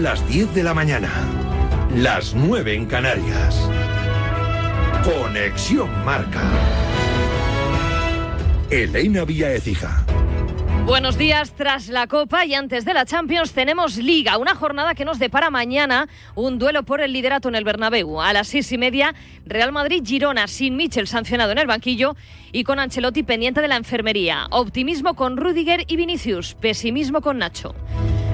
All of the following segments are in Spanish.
Las 10 de la mañana, las 9 en Canarias. Conexión Marca. Elena Vía Ecija. Buenos días, tras la Copa y antes de la Champions tenemos Liga, una jornada que nos depara mañana un duelo por el liderato en el Bernabéu. A las seis y media, Real Madrid-Girona sin Michel sancionado en el banquillo y con Ancelotti pendiente de la enfermería. Optimismo con Rudiger y Vinicius, pesimismo con Nacho.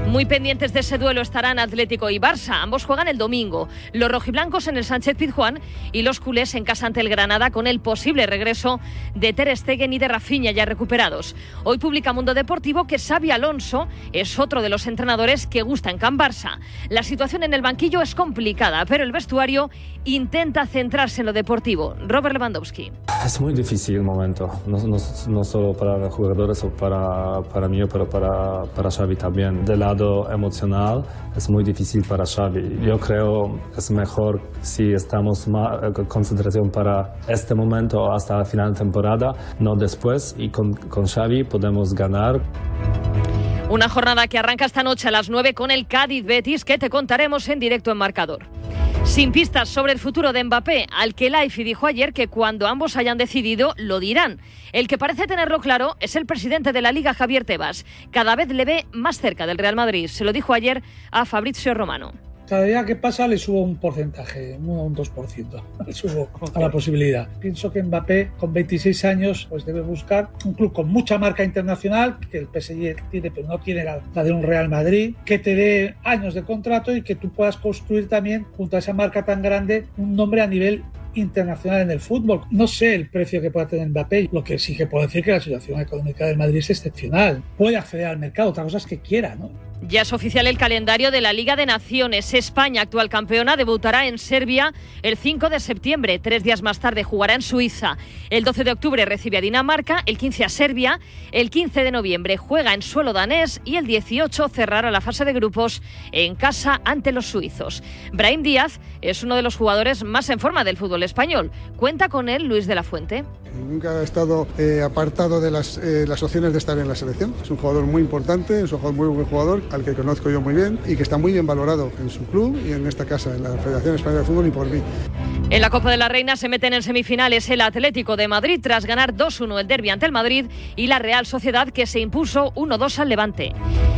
Muy pendientes de ese duelo estarán Atlético y Barça. Ambos juegan el domingo. Los rojiblancos en el Sánchez Pizjuán y los culés en casa ante el Granada con el posible regreso de Ter Stegen y de Rafinha ya recuperados. Hoy publica Mundo Deportivo que Xavi Alonso es otro de los entrenadores que gusta en Can Barça. La situación en el banquillo es complicada, pero el vestuario intenta centrarse en lo deportivo. Robert Lewandowski. Es muy difícil el momento, no, solo para los jugadores o para, para mí, pero para, para Xavi también. Del lado emocional es muy difícil para Xavi. Yo creo es mejor si estamos eh, concentración para este momento hasta el final de temporada, no después, y con, con Xavi podemos ganar. Una jornada que arranca esta noche a las 9 con el Cádiz Betis que te contaremos en directo en marcador. Sin pistas sobre el futuro de Mbappé, al que Laifi dijo ayer que cuando ambos hayan decidido lo dirán. El que parece tenerlo claro es el presidente de la Liga, Javier Tebas. Cada vez le ve más cerca del Real Madrid. Se lo dijo ayer a Fabrizio Romano cada día que pasa le subo un porcentaje, un 2%, le subo a la posibilidad. Pienso que Mbappé con 26 años pues debe buscar un club con mucha marca internacional, que el PSG tiene, pero no tiene la, de un Real Madrid, que te dé años de contrato y que tú puedas construir también junto a esa marca tan grande un nombre a nivel internacional en el fútbol. No sé el precio que pueda tener Mbappé, lo que sí que puedo decir que la situación económica del Madrid es excepcional. Puede acceder al mercado, otra cosa es que quiera, ¿no? Ya es oficial el calendario de la Liga de Naciones. España, actual campeona, debutará en Serbia el 5 de septiembre. Tres días más tarde jugará en Suiza. El 12 de octubre recibe a Dinamarca, el 15 a Serbia, el 15 de noviembre juega en suelo danés y el 18 cerrará la fase de grupos en casa ante los suizos. Brahim Díaz es uno de los jugadores más en forma del fútbol español. Cuenta con él Luis de la Fuente. Nunca ha estado eh, apartado de las, eh, las opciones de estar en la selección. Es un jugador muy importante, es un jugador muy buen jugador al que conozco yo muy bien y que está muy bien valorado en su club y en esta casa, en la Federación Española de Fútbol y por mí. En la Copa de la Reina se meten en semifinales el Atlético de Madrid tras ganar 2-1 el derbi ante el Madrid y la Real Sociedad que se impuso 1-2 al Levante.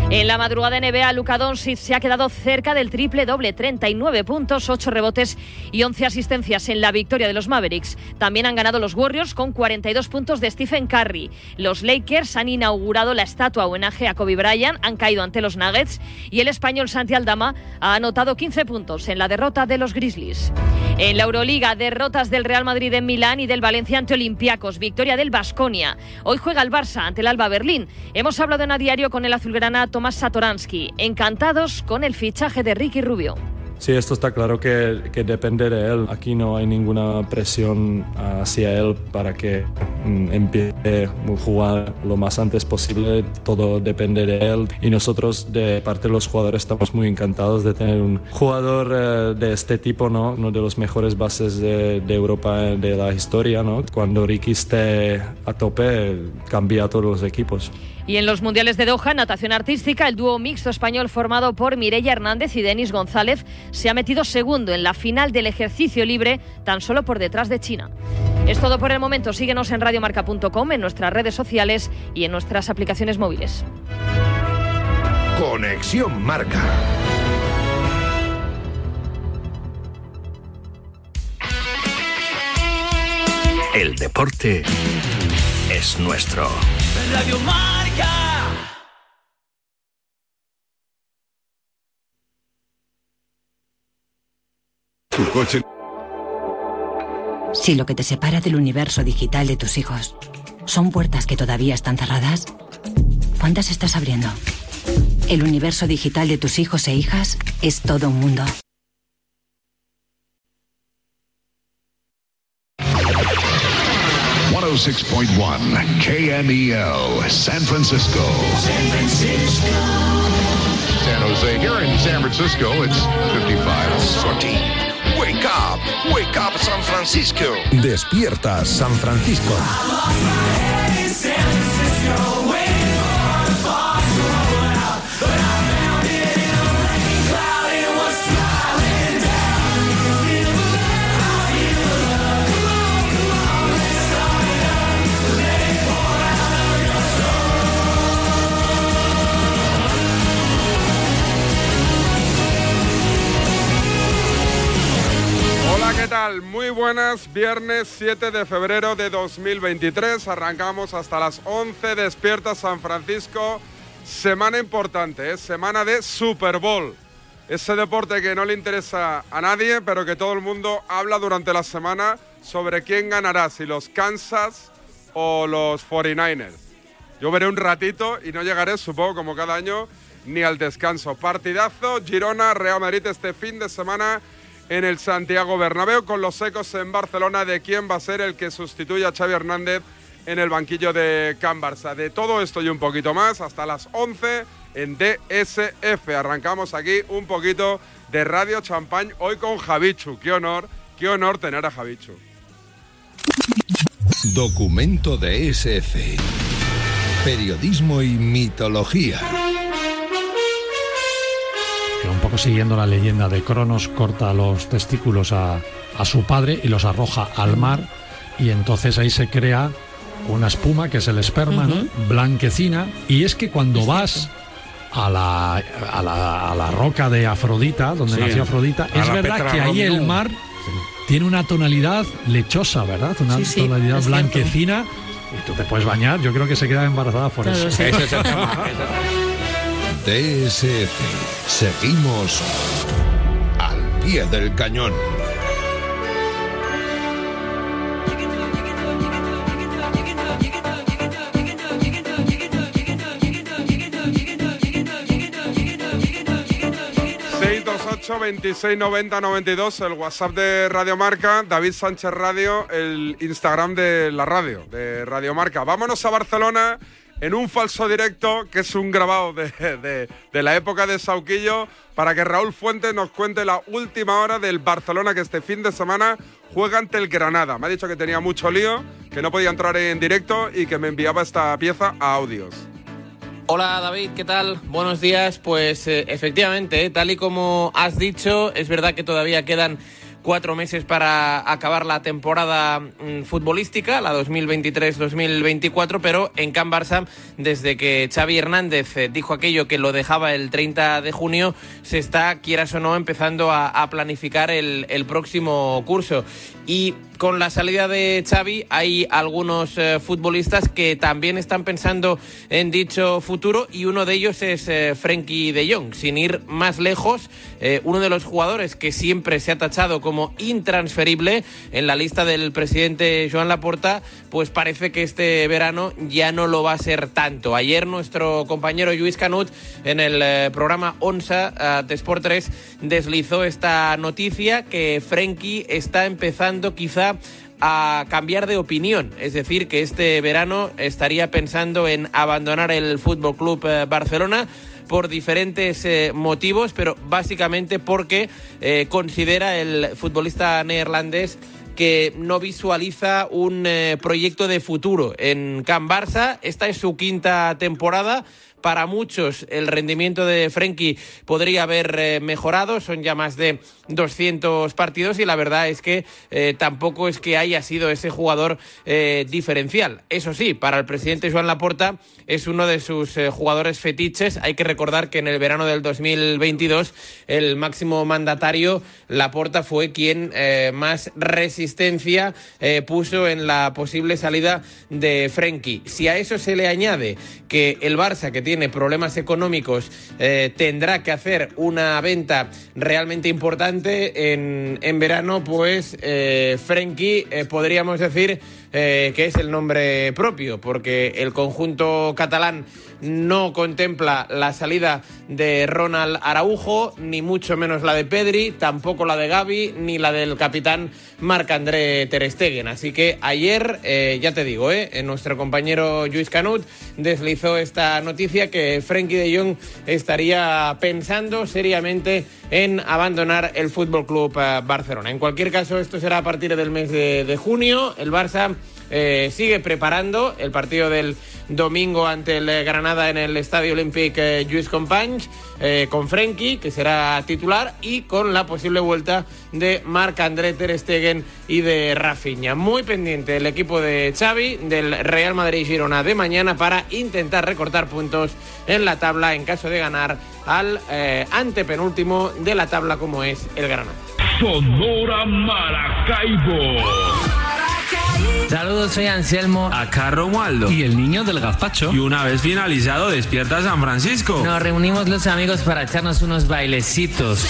En la madrugada NBA, Luka Doncic se ha quedado cerca del triple doble, 39 puntos, 8 rebotes y 11 asistencias en la victoria de los Mavericks. También han ganado los Warriors con 42 puntos de Stephen Curry. Los Lakers han inaugurado la estatua homenaje a Kobe Bryant, han caído ante los Nuggets y el español Santi Aldama ha anotado 15 puntos en la derrota de los Grizzlies. En la Euroliga, derrotas del Real Madrid en Milán y del Valencia ante Olympiacos, victoria del Basconia. Hoy juega el Barça ante el Alba Berlín. Hemos hablado en a diario con el azulgrana Tomás Satoransky. Encantados con el fichaje de Ricky Rubio. Sí, esto está claro que, que, depende de él. Aquí no hay ninguna presión hacia él para que mm, empiece a jugar lo más antes posible. Todo depende de él. Y nosotros, de parte de los jugadores, estamos muy encantados de tener un jugador eh, de este tipo, ¿no? uno de los mejores bases de, Europa de la historia. Cuando Ricky esté a tope, cambia a todos los equipos. Y en los Mundiales de Doha, natación artística, el dúo mixto español formado por Mireia Hernández y Denis González se ha metido segundo en la final del ejercicio libre, tan solo por detrás de China. Es todo por el momento. Síguenos en radiomarca.com, en nuestras redes sociales y en nuestras aplicaciones móviles. Conexión Marca. El deporte es nuestro. Radio Marca. Coche. Si lo que te separa del universo digital de tus hijos son puertas que todavía están cerradas, ¿cuántas estás abriendo? El universo digital de tus hijos e hijas es todo un mundo. 106.1 KMEL, San Francisco. San Francisco. San Jose. Here in San Francisco, it's 55. Sortie. Wake up, wake up San Francisco. Despierta San Francisco. Buenas, viernes 7 de febrero de 2023. Arrancamos hasta las 11, despierta San Francisco. Semana importante, ¿eh? semana de Super Bowl. Ese deporte que no le interesa a nadie, pero que todo el mundo habla durante la semana sobre quién ganará, si los Kansas o los 49ers. Yo veré un ratito y no llegaré, supongo, como cada año, ni al descanso. Partidazo, Girona, Real Madrid este fin de semana en el Santiago Bernabéu con los ecos en Barcelona de quién va a ser el que sustituya a Xavi Hernández en el banquillo de Can Barça. De todo esto y un poquito más hasta las 11 en DSF. Arrancamos aquí un poquito de Radio Champagne hoy con Javichu. Qué honor, qué honor tener a Javichu. Documento de SF. Periodismo y mitología un poco siguiendo la leyenda de Cronos, corta los testículos a, su padre y los arroja al mar y entonces ahí se crea una espuma que es el esperma, blanquecina, y es que cuando vas a la, a la, roca de Afrodita, donde nació Afrodita, es verdad que ahí el mar tiene una tonalidad lechosa, ¿verdad? Una tonalidad blanquecina. Y tú te puedes bañar, yo creo que se queda embarazada por eso. TSF. Seguimos al pie del cañón. ...26 90 92, el WhatsApp de Radio Marca, David Sánchez Radio, el Instagram de la radio, de Radio Marca. Vámonos a Barcelona en un falso directo que es un grabado de, la época de Sauquillo para que Raúl Fuentes nos cuente la última hora del Barcelona que este fin de semana juega ante el Granada. Me ha dicho que tenía mucho lío, que no podía entrar en directo y que me enviaba esta pieza a audios. Hola David, ¿qué tal? Buenos días. Pues eh, efectivamente, eh, tal y como has dicho, es verdad que todavía quedan cuatro meses para acabar la temporada mm, futbolística, la 2023-2024, pero en Can Barça, desde que Xavi Hernández eh, dijo aquello que lo dejaba el 30 de junio, se está, quieras o no, empezando a, planificar el, el próximo curso. Y con la salida de Xavi hay algunos eh, futbolistas que también están pensando en dicho futuro y uno de ellos es eh, Frenkie de Jong. Sin ir más lejos, eh, uno de los jugadores que siempre se ha tachado como intransferible en la lista del presidente Joan Laporta, pues parece que este verano ya no lo va a ser tanto. Ayer nuestro compañero Luis Canut en el programa ONSA de Sport 3 deslizó esta noticia que Frenkie está empezando quizá a cambiar de opinión, es decir, que este verano estaría pensando en abandonar el Fútbol Club eh, Barcelona por diferentes eh, motivos, pero básicamente porque eh, considera el futbolista neerlandés que no visualiza un proyecto de futuro en Can Barça. Esta es su quinta temporada para muchos el rendimiento de Frenkie podría haber eh, mejorado, son ya más de 200 partidos y la verdad es que eh, tampoco es que haya sido ese jugador eh, diferencial. Eso sí, para el presidente Joan Laporta es uno de sus jugadores fetiches. Hay que recordar que en el verano del 2022 el máximo mandatario Laporta fue quien más resistencia puso en la posible salida de Frenkie. Si a eso se le añade que el Barça, que tiene tiene problemas económicos eh, tendrá que hacer una venta realmente importante en, en verano, pues eh, eh, podríamos decir eh, que es el nombre propio, porque el conjunto catalán no contempla la salida de Ronald Araujo, ni mucho menos la de Pedri, tampoco la de Gaby, ni la del capitán Marc-André Ter. Así que ayer, eh, ya te digo, eh, nuestro compañero Luis Canut deslizó esta noticia que Frenkie de Jong estaría pensando seriamente en abandonar el Fútbol Club eh, Barcelona. En cualquier caso, esto será a partir del mes de junio. El Barça eh, sigue preparando el partido del domingo ante el Granada en el Estadio Olímpique eh, Companys, eh, con Frenkie, que será titular, y con la posible vuelta de Marc-André Ter Stegen y de Rafinha. Muy pendiente el equipo de Xavi, del Real Madrid-Girona de mañana, para intentar recortar puntos en la tabla en caso de ganar al antepenúltimo de la tabla como es el Granada. Sonora Maracaibo. Saludos, soy Anselmo. Acá Romualdo. Y el niño del gazpacho. Y una vez finalizado, despierta San Francisco. Nos reunimos los amigos para echarnos unos bailecitos.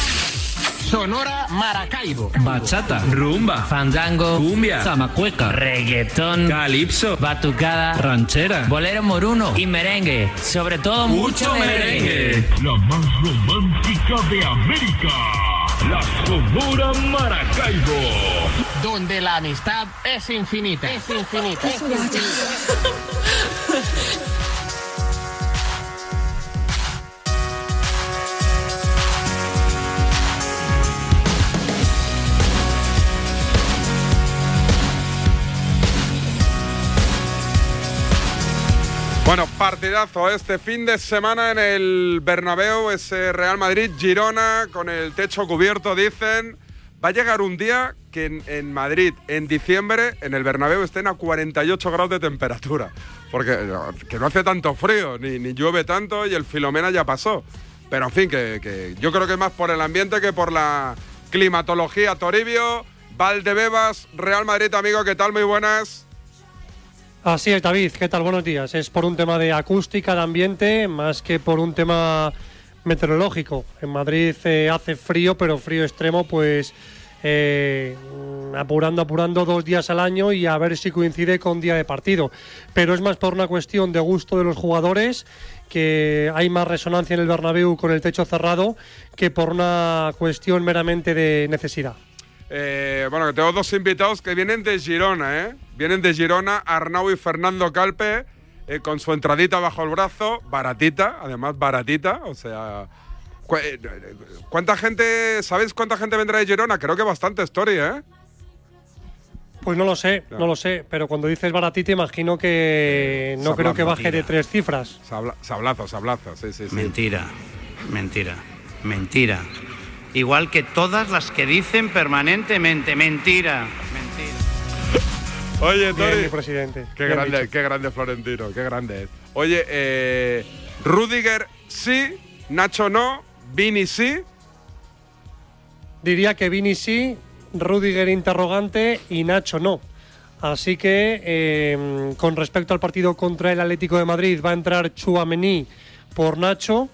Sonora Maracaibo. Bachata, rumba, fandango, cumbia, zamacueca, reggaetón, calipso, batucada, ranchera, bolero moruno y merengue. Sobre todo mucho, merengue. La más romántica de América. La Sonora Maracaibo. Donde la amistad es infinita. Es infinita. Es infinita. Bueno, partidazo este fin de semana en el Bernabéu, ese Real Madrid-Girona con el techo cubierto, dicen. Va a llegar un día que en, Madrid, en diciembre, en el Bernabéu estén a 48 grados de temperatura. Porque que no hace tanto frío, ni, ni llueve tanto y el Filomena ya pasó. Pero en fin, que, que yo creo que es más por el ambiente que por la climatología. Toribio, Valdebebas, Real Madrid, amigo, ¿qué tal? Muy buenas. Así es, David, ¿qué tal? Buenos días. Es por un tema de acústica, de ambiente, más que por un tema meteorológico. En Madrid eh, hace frío, pero frío extremo, pues eh, apurando, apurando dos días al año y a ver si coincide con día de partido. Pero es más por una cuestión de gusto de los jugadores, que hay más resonancia en el Bernabéu con el techo cerrado, que por una cuestión meramente de necesidad. Eh, bueno, que tengo dos invitados que vienen de Girona, ¿eh? Vienen de Girona, Arnau y Fernando Calpe, eh, con su entradita bajo el brazo, baratita, además baratita, o sea... Cu eh, ¿Cuánta gente, sabéis cuánta gente vendrá de Girona? Creo que bastante story, ¿eh? Pues no lo sé, no, no lo sé, pero cuando dices baratita imagino que no Sablazo, creo que baje mentira. de tres cifras. Sabla sablazo, sablazo, sí, sí, sí. Mentira, mentira, mentira. Igual que todas las que dicen permanentemente, mentira, mentira. Oye, Tori. Bien, mi presidente. Qué Bien grande, dicho. qué grande Florentino, qué grande es. Oye, eh, Rudiger sí, Nacho no, Vini sí. Diría que Vini sí, Rudiger interrogante y Nacho no. Así que eh, con respecto al partido contra el Atlético de Madrid va a entrar Chuamení por Nacho.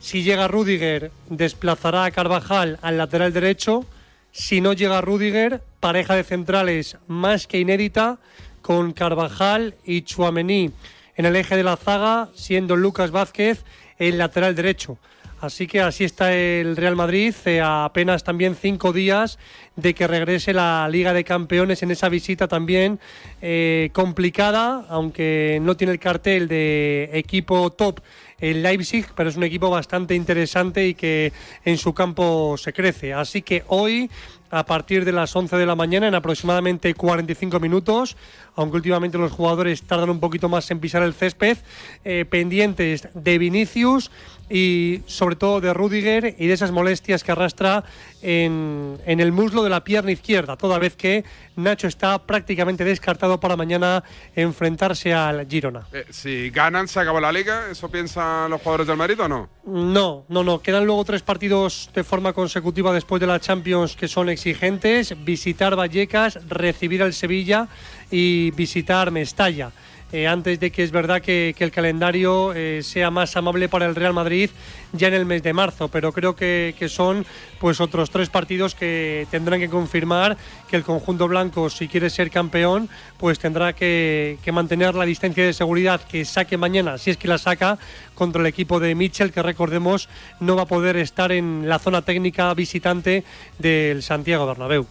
Si llega Rudiger, desplazará a Carvajal al lateral derecho. Si no llega Rudiger, pareja de centrales más que inédita con Carvajal y Chuamení en el eje de la zaga, siendo Lucas Vázquez el lateral derecho. Así que así está el Real Madrid, eh, a apenas también cinco días de que regrese la Liga de Campeones en esa visita también eh, complicada, aunque no tiene el cartel de equipo top el Leipzig, pero es un equipo bastante interesante y que en su campo se crece. Así que hoy, a partir de las 11 de la mañana, en aproximadamente 45 minutos, aunque últimamente los jugadores tardan un poquito más en pisar el césped, eh, pendientes de Vinicius y sobre todo de Rudiger y de esas molestias que arrastra en, en, el muslo de la pierna izquierda, toda vez que Nacho está prácticamente descartado para mañana enfrentarse al Girona. Eh, si ganan, se acabó la liga, ¿eso piensan los jugadores del Madrid o no? No, no, no. Quedan luego tres partidos de forma consecutiva después de la Champions que son exigentes. Visitar Vallecas, recibir al Sevilla y visitar Mestalla. Eh, antes de que es verdad que, el calendario eh, sea más amable para el Real Madrid ya en el mes de marzo, pero creo que, son pues otros tres partidos que tendrán que confirmar que el conjunto blanco, si quiere ser campeón, pues tendrá que, que mantener la distancia de seguridad que saque mañana, si es que la saca, contra el equipo de Mitchell, que recordemos no va a poder estar en la zona técnica visitante del Santiago Bernabéu.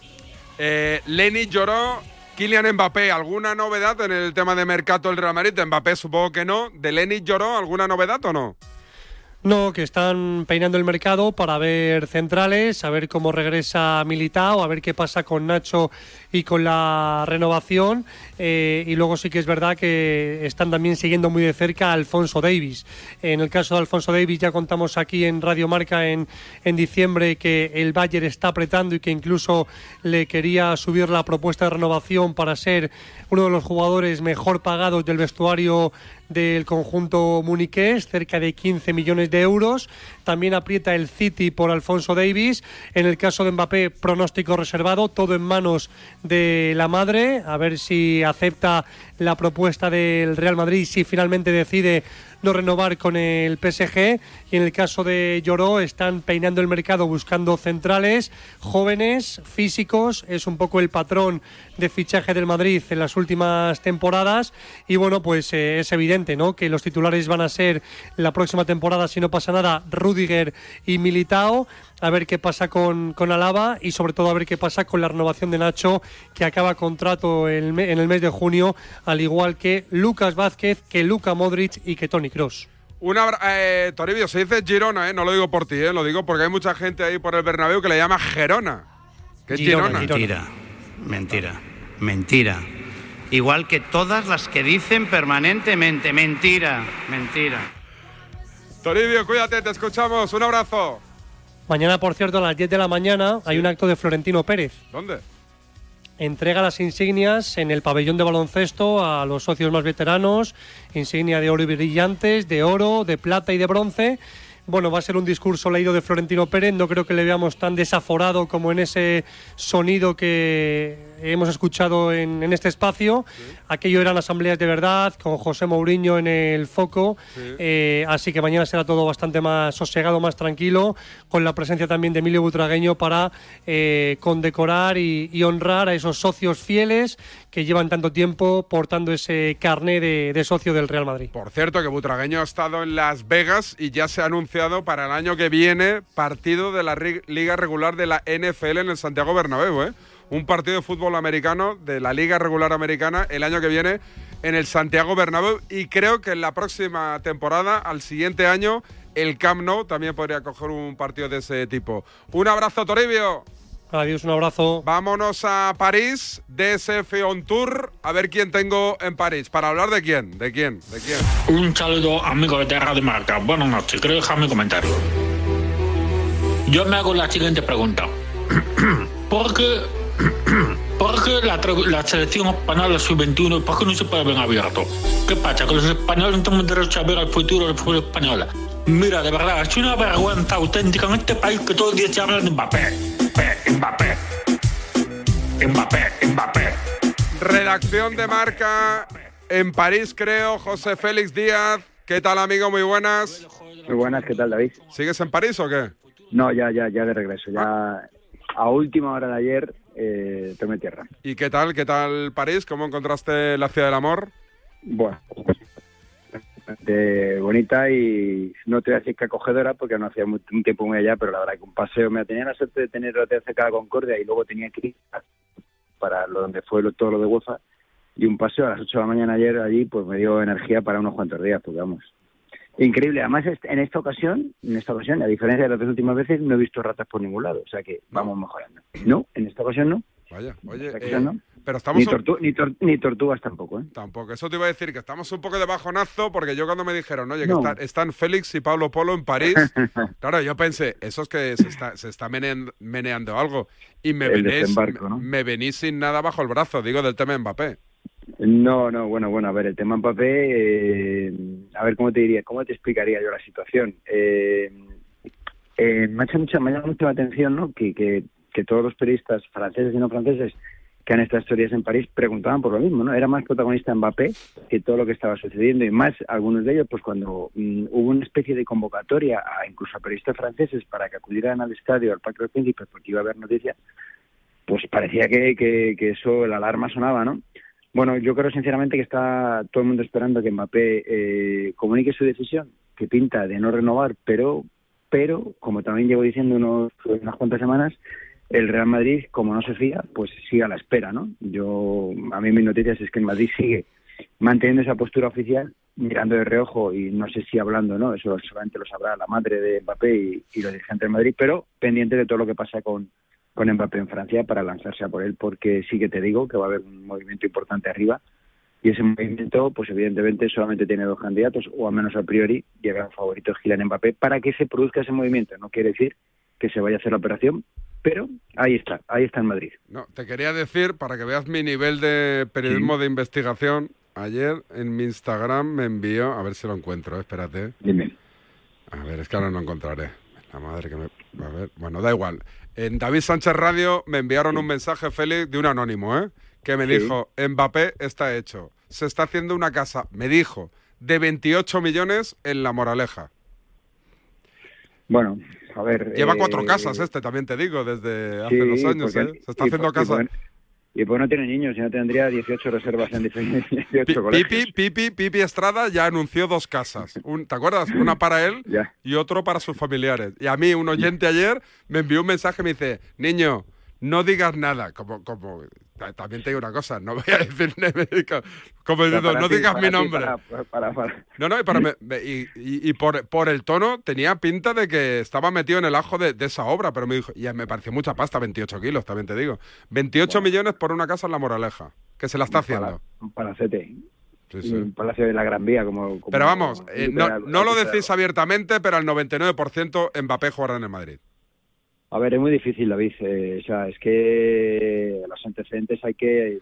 Eh, Lenny lloró Kylian Mbappé, ¿alguna novedad en el tema de mercado del Real Madrid? Mbappé supongo que no. ¿De Lenny lloró alguna novedad o no? No, que están peinando el mercado para ver centrales, a ver cómo regresa Militao, a ver qué pasa con Nacho y con la renovación. Eh, y luego sí que es verdad que están también siguiendo muy de cerca a Alfonso Davis. En el caso de Alfonso Davis ya contamos aquí en Radio Marca en, en diciembre que el Bayern está apretando y que incluso le quería subir la propuesta de renovación para ser uno de los jugadores mejor pagados del vestuario del conjunto muniqués, cerca de 15 millones de euros. También aprieta el City por Alfonso Davis. En el caso de Mbappé, pronóstico reservado, todo en manos de la madre. A ver si acepta la propuesta del Real Madrid, si finalmente decide no renovar con el PSG. Y en el caso de Lloró, están peinando el mercado buscando centrales jóvenes, físicos. Es un poco el patrón de fichaje del Madrid en las últimas temporadas. Y bueno, pues eh, es evidente ¿no? que los titulares van a ser la próxima temporada, si no pasa nada, Rudiger y Militao a ver qué pasa con, con Alaba y sobre todo a ver qué pasa con la renovación de Nacho, que acaba contrato en el mes de junio, al igual que Lucas Vázquez, que Luca Modric y que Tony Cross. Una, eh, Toribio, se dice Girona, eh, no lo digo por ti, eh, lo digo porque hay mucha gente ahí por el Bernabéu que le llama Gerona. ¿Qué es Girona? Mentira, mentira, mentira. Igual que todas las que dicen permanentemente, mentira, mentira. Toribio, cuídate, te escuchamos. Un abrazo. Mañana, por cierto, a las 10 de la mañana hay un acto de Florentino Pérez. ¿Dónde? Entrega las insignias en el pabellón de baloncesto a los socios más veteranos, insignia de oro y brillantes, de oro, de plata y de bronce. Bueno, va a ser un discurso leído de Florentino Pérez, no creo que le veamos tan desaforado como en ese sonido que hemos escuchado en, en este espacio. Aquello eran asambleas de verdad, con José Mourinho en el foco. Eh, así que mañana será todo bastante más sosegado, más tranquilo, con la presencia también de Emilio Butragueño para eh, condecorar y, y honrar a esos socios fieles que llevan tanto tiempo portando ese carné de, de socio del Real Madrid. Por cierto, que Butragueño ha estado en Las Vegas y ya se ha anunciado para el año que viene partido de la liga regular de la NFL en el Santiago Bernabéu, ¿eh? Un partido de fútbol americano de la liga regular americana el año que viene en el Santiago Bernabéu y creo que en la próxima temporada, al siguiente año, el Camp Nou también podría coger un partido de ese tipo. Un abrazo, Toribio. Adiós, un abrazo. Vámonos a París, DSF On Tour, a ver quién tengo en París. ¿Para hablar de quién? ¿De quién? ¿De quién? Un saludo, amigo de Radio Marca. Buenas noches. Quiero dejar mi comentario. Yo me hago la siguiente pregunta. ¿Por qué, por qué la, la selección española sub-21, por qué no se puede ver abierto? ¿Qué pasa? ¿Que los españoles no tenemos derecho a ver el futuro del fútbol español? Mira, de verdad, es una vergüenza auténtica en este país que todos los días se habla de Mbappé. Mbappé, Mbappé. Mbappé, Mbappé. Redacción de marca en París, creo. José Félix Díaz. ¿Qué tal, amigo? Muy buenas. Muy buenas, ¿qué tal, David? ¿Sigues en París o qué? No, ya, ya, ya de regreso. Ya a última hora de ayer eh, tomé tierra. ¿Y qué tal? ¿Qué tal París? ¿Cómo encontraste la ciudad del amor? Bueno, bastante bonita y no te voy a decir que acogedora porque no hacía un tiempo muy allá, pero la verdad que un paseo me tenía la suerte de tener hotel cerca de Concordia y luego tenía que ir para lo donde fue lo- todo lo de UEFA y un paseo a las 8 de la mañana ayer allí pues me dio energía para unos cuantos días, porque vamos. Increíble. Además, en esta ocasión, en esta ocasión, a diferencia de las dos últimas veces, no he visto ratas por ningún lado. O sea que vamos mejorando. No, en esta ocasión no. Vaya, oye, eh, no. pero estamos... Ni, tortu- ni, tor- ni tortugas tampoco, ¿eh? Tampoco, eso te iba a decir, que estamos un poco de bajonazo, porque yo cuando me dijeron, oye, que No. están, están Félix y Pablo Polo en París, claro, yo pensé, eso es que se está, se está meneando, meneando algo, y me El venís, me venís sin nada bajo el brazo, digo, del tema de Mbappé. No, no, bueno, bueno, a ver, el tema Mbappé, eh, a ver cómo te diría, cómo te explicaría yo la situación. Eh, eh, me ha hecho mucha, me llamado mucho la atención, ¿no? Que, que, que todos los periodistas franceses y no franceses que han estado historias en París preguntaban por lo mismo, ¿no? Era más protagonista Mbappé que todo lo que estaba sucediendo y más algunos de ellos, pues cuando mm, hubo una especie de convocatoria a incluso a periodistas franceses para que acudieran al estadio, al Parque de los Príncipes, porque iba a haber noticias, pues parecía que, que, que eso, la alarma sonaba, ¿no? Bueno, yo creo sinceramente que está todo el mundo esperando que Mbappé eh, comunique su decisión, que pinta de no renovar, pero, pero como también llevo diciendo unos, unas cuantas semanas, el Real Madrid, como no se fía, pues sigue a la espera, ¿no? Yo, a mí mis noticias es que el Madrid sigue manteniendo esa postura oficial, mirando de reojo y no sé si hablando, ¿no? Eso solamente lo sabrá la madre de Mbappé y, y los dirigentes del Madrid, pero pendiente de todo lo que pasa con, con Mbappé en Francia para lanzarse a por él, porque sí que te digo que va a haber un movimiento importante arriba y ese movimiento, pues evidentemente solamente tiene dos candidatos, o al menos a priori, y el gran favorito es Kylian Mbappé, para que se produzca ese movimiento. No quiere decir que se vaya a hacer la operación, pero ahí está, ahí está en Madrid. No, te quería decir, para que veas mi nivel de periodismo de investigación, ayer en mi Instagram me envió, a ver si lo encuentro, espérate. Dime. A ver, es que ahora no encontraré. La madre que me... A ver, bueno, da igual. En David Sánchez Radio me enviaron un mensaje, Félix, de un anónimo, ¿eh? Que me Sí. dijo, Mbappé está hecho. Se está haciendo una casa, me dijo, de 28 millones en La Moraleja. Bueno, a ver. Lleva eh, cuatro casas este, también te digo, desde hace sí, dos años, porque- ¿eh? Se está haciendo casa. Y pues no tiene niños, no tendría 18 reservas en diferentes 18 colegios. Pipi, Pipi, Pipi Estrada ya anunció dos casas. Un- ¿Te acuerdas? Una para él y otro para sus familiares. Y a mí, un oyente ayer me envió un mensaje y me dice, niño, no digas nada. Como, como, también te digo una cosa, no voy a decir, como diciendo, no digas mi nombre. No, no, y, por, el tono tenía pinta de que estaba metido en el ajo de, de esa obra, pero me dijo, y me pareció mucha pasta, 28 kilos, también te digo. 28 millones por una casa en La Moraleja, que se la está haciendo. Un palacete. Sí, sí. Un palacio de la Gran Vía, como. como- Pero vamos, eh, no, no lo decís abiertamente, pero al 99% Mbappé jugará en el Madrid. A ver, es muy difícil, David. eh, o sea, es que los antecedentes hay que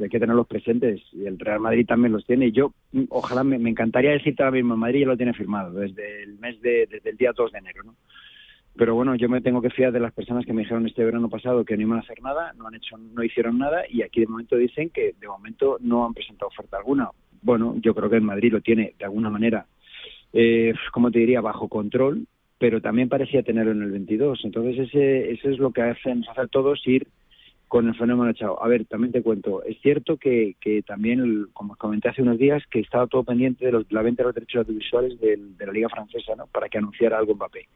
hay que tenerlos presentes y el Real Madrid también los tiene. Y yo, mm, ojalá, me, me encantaría decirte ahora mismo, Madrid ya lo tiene firmado desde el mes de, desde el día 2 de enero, ¿no? Pero bueno, yo me tengo que fiar de las personas que me dijeron este verano pasado que no iban a hacer nada, no han hecho, no hicieron nada y aquí de momento dicen que de momento no han presentado oferta alguna. Bueno, yo creo que el Madrid lo tiene de alguna manera, eh, como te diría, bajo control, pero también parecía tenerlo en el 22. Entonces ese, eso es lo que hace, nos hace a todos ir con el fenómeno echado. A ver, también te cuento, es cierto que, que también, como comenté hace unos días, que estaba todo pendiente de los- la venta de los derechos audiovisuales del- de la Liga Francesa, ¿no? Para que anunciara algo Mbappé.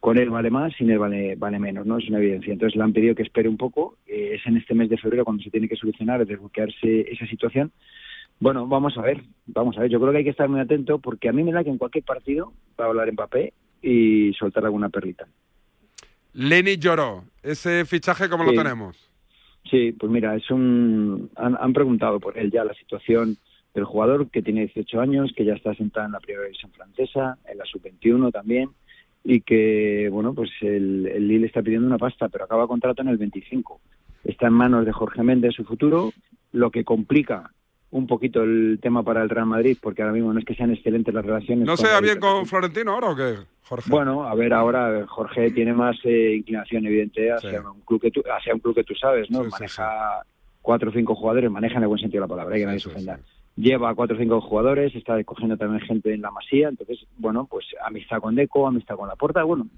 Con él vale más, sin él vale, vale menos, ¿no? Es una evidencia. Entonces le han pedido que espere un poco. eh, es en este mes de febrero cuando se tiene que solucionar, desbloquearse esa situación. Bueno, vamos a ver, vamos a ver. Yo creo que hay que estar muy atento porque a mí me da que en cualquier partido va a hablar Mbappé y soltar alguna perlita. Lenny lloró. ¿Ese fichaje cómo Sí. lo tenemos? Sí, pues mira, es un han, han preguntado por él ya la situación del jugador que tiene 18 años, que ya está sentado en la primera división francesa, en la sub-21 también, y que, bueno, pues el, el Lille está pidiendo una pasta, pero acaba contrato en el 25. Está en manos de Jorge Méndez su futuro, lo que complica un poquito el tema para el Real Madrid, porque ahora mismo no es que sean excelentes las relaciones. ¿No se el- bien con Florentino ahora o qué, Jorge? bueno, a ver, ahora Jorge tiene más eh, inclinación evidente hacia un club que tú, hacia un club que tú sabes, ¿no? Sí, sí, maneja cuatro o cinco jugadores, maneja en el buen sentido de la palabra, hay que nadie se ofenda. Lleva cuatro o cinco jugadores, está escogiendo también gente en la masía, entonces, bueno, pues amistad con Deco, amistad con Laporta, bueno,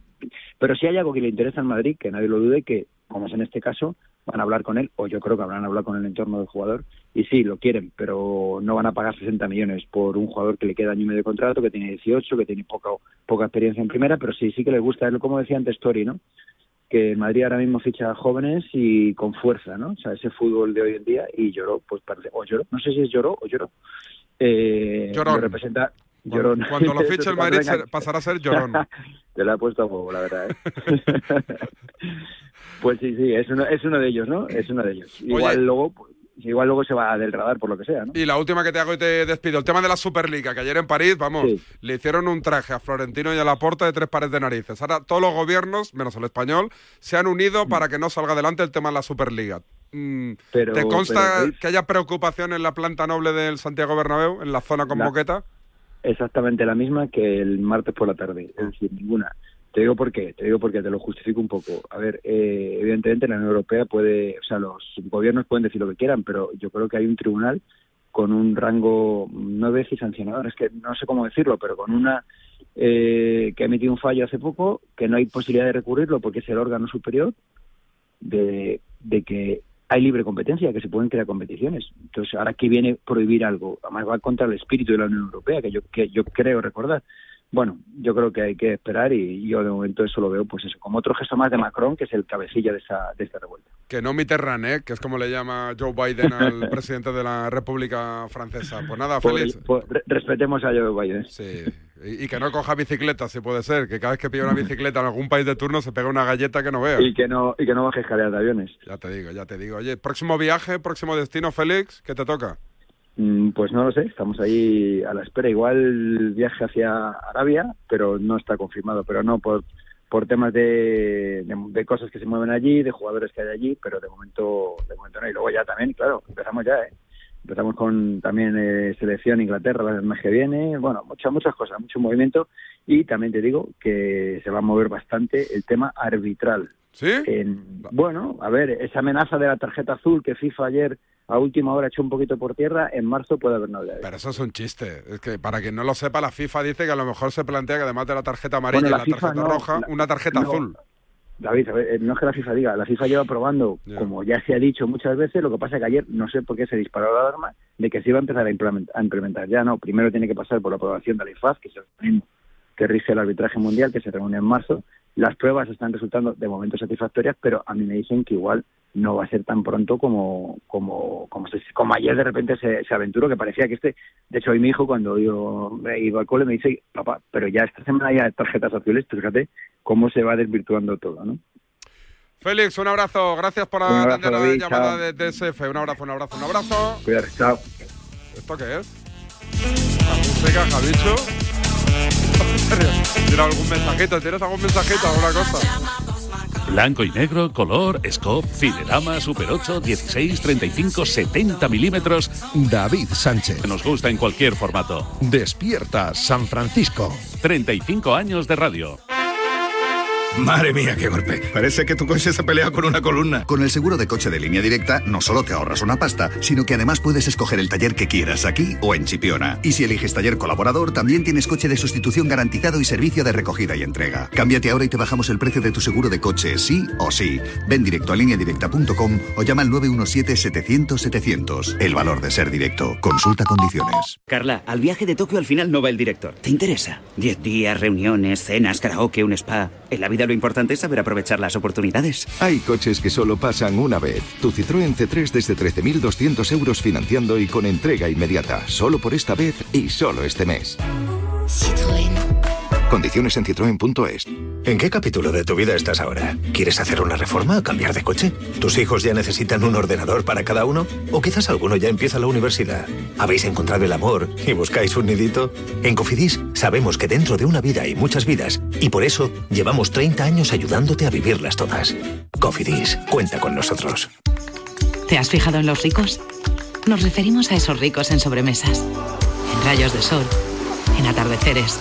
pero si hay algo que le interesa al Madrid, que nadie lo dude, que, como es en este caso, van a hablar con él, o yo creo que habrán hablado con el entorno del jugador, y sí, lo quieren, pero no van a pagar 60 millones por un jugador que le queda año y medio de contrato, que tiene 18, que tiene poca, poca experiencia en primera, pero sí, sí que le gusta, es lo- como decía antes Tori, ¿no? que Madrid ahora mismo ficha a jóvenes y con fuerza, ¿no? O sea, ese fútbol de hoy en día, y lloró, pues parece, o lloró, no sé si es lloró o lloró. Eh, lo representa llorón. Cuando lo fiche el Madrid se- pasará a ser llorón. Te la he puesto a huevo, la verdad, ¿eh? pues sí, sí, es uno, es uno de ellos, ¿no? Es uno de ellos. Igual Oye. luego, pues, igual luego se va del radar por lo que sea, ¿no? Y la última que te hago y te despido. El tema de la Superliga, que ayer en París, vamos, le hicieron un traje a Florentino y a Laporta de tres pares de narices. Ahora todos los gobiernos, menos el español, se han unido para que no salga adelante el tema de la Superliga. Mm, Pero- ¿Te consta pero, que haya preocupación en la planta noble del Santiago Bernabéu, en la zona con La- moqueta? Exactamente la misma que el martes por la tarde, es decir, ninguna. Te digo por qué, te digo porque te lo justifico un poco. A ver, eh, evidentemente la Unión Europea puede, o sea, los gobiernos pueden decir lo que quieran, pero yo creo que hay un tribunal con un rango, no voy sancionador, es que no sé cómo decirlo, pero con una eh, que ha emitido un fallo hace poco, que no hay posibilidad de recurrirlo porque es el órgano superior, de que hay libre competencia, que se pueden crear competiciones. Entonces, ahora que viene prohibir algo, además va contra el espíritu de la Unión Europea, que yo, que yo creo recordar. Bueno, yo creo que hay que esperar y yo de momento eso lo veo, pues eso, como otro gesto más de Macron, que es el cabecilla de esa, de esta revuelta. Que no Mitterrand, ¿eh? que es como le llama Joe Biden al presidente de la República Francesa. Pues nada, Félix. por- re- respetemos a Joe Biden. Sí. Y, y que no coja bicicleta, si puede ser. Que cada vez que pilla una bicicleta en algún país de turno se pega una galleta que no vea. Y que no, y que no baje escaleras de aviones. Ya te digo, ya te digo. Oye, próximo viaje, próximo destino, Félix, ¿qué te toca? Mm, Pues no lo sé, estamos ahí a la espera. Igual viaje hacia Arabia, pero no está confirmado, pero no por por temas de, de, de cosas que se mueven allí, de jugadores que hay allí, pero de momento, de momento no. Y luego ya también, claro, empezamos ya, ¿eh? Empezamos con también eh, selección Inglaterra el mes que viene, bueno, muchas, muchas cosas, mucho movimiento y también te digo que se va a mover bastante el tema arbitral. ¿Sí? bueno, a ver, esa amenaza de la tarjeta azul que FIFA ayer a última hora echó un poquito por tierra, en marzo puede haber novedades. Pero eso es un chiste. Es que para quien no lo sepa, la FIFA dice que a lo mejor se plantea que además de la tarjeta amarilla y la, tarjeta roja, una tarjeta azul. David, eh, no es que la FIFA diga, la FIFA lleva probando, como ya se ha dicho muchas veces, lo que pasa es que ayer no sé por qué se disparó la alarma de que se iba a empezar a implementar, a implementar. Ya no, primero tiene que pasar por la aprobación de la IFAF, que es el que rige el arbitraje mundial, que se reúne en marzo, las pruebas están resultando de momento satisfactorias, pero a mí me dicen que igual no va a ser tan pronto como como como, como ayer de repente se, se, aventuró, que parecía que este, de hecho hoy mi hijo cuando yo iba al cole me dice, papá, pero ya esta semana hay tarjetas azules, fíjate cómo se va desvirtuando todo, ¿no? Félix, un abrazo, gracias por atender la llamada de DSF, un abrazo, un abrazo, un abrazo. Cuídate, chao. ¿Esto qué es? ¿La música, Javicho? ¿Tienes algún mensajito? ¿Tienes algún mensajito? ¿Alguna cosa? Blanco y negro, color, scope, Fidelama, Super 8, 16, 35, 70 milímetros. David Sánchez. Nos gusta en cualquier formato. Despierta San Francisco. 35 años de radio. Madre mía, qué golpe. Parece que tu coche se pelea con una columna. Con el seguro de coche de línea directa, no solo te ahorras una pasta, sino que además puedes escoger el taller que quieras aquí o en Chipiona. Y si eliges taller colaborador, también tienes coche de sustitución garantizado y servicio de recogida y entrega. Cámbiate ahora y te bajamos el precio de tu seguro de coche, sí o sí. Ven directo a lineadirecta.com o llama al 917-700-700. El valor de ser directo. Consulta condiciones. Carla, al viaje de Tokio al final no va el director. ¿Te interesa? Diez días, reuniones, cenas, karaoke, un spa. En la vida lo importante es saber aprovechar las oportunidades. Hay coches que solo pasan una vez. Tu Citroën C3 desde 13.200 euros financiando y con entrega inmediata. Solo por esta vez y solo este mes. Citroën. Condiciones en citroen.es. ¿En qué capítulo de tu vida estás ahora? ¿Quieres hacer una reforma o cambiar de coche? ¿Tus hijos ya necesitan un ordenador para cada uno? ¿O quizás alguno ya empieza la universidad? ¿Habéis encontrado el amor y buscáis un nidito? En Cofidis sabemos que dentro de una vida hay muchas vidas y por eso llevamos 30 años ayudándote a vivirlas todas. Cofidis, cuenta con nosotros. ¿Te has fijado en los ricos? Nos referimos a esos ricos en sobremesas, en rayos de sol, en atardeceres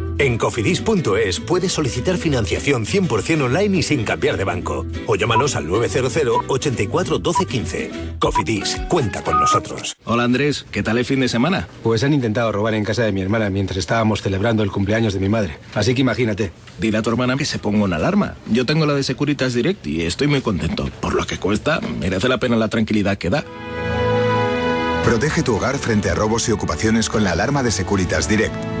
En cofidis.es puedes solicitar financiación 100% online y sin cambiar de banco. O llámanos al 900 84 12 15. Cofidis, cuenta con nosotros. Hola Andrés, ¿qué tal el fin de semana? Pues han intentado robar en casa de mi hermana mientras estábamos celebrando el cumpleaños de mi madre. Así que imagínate. Dile a tu hermana que se ponga una alarma. Yo tengo la de Securitas Direct y estoy muy contento. Por lo que cuesta, merece la pena la tranquilidad que da. Protege tu hogar frente a robos y ocupaciones con la alarma de Securitas Direct.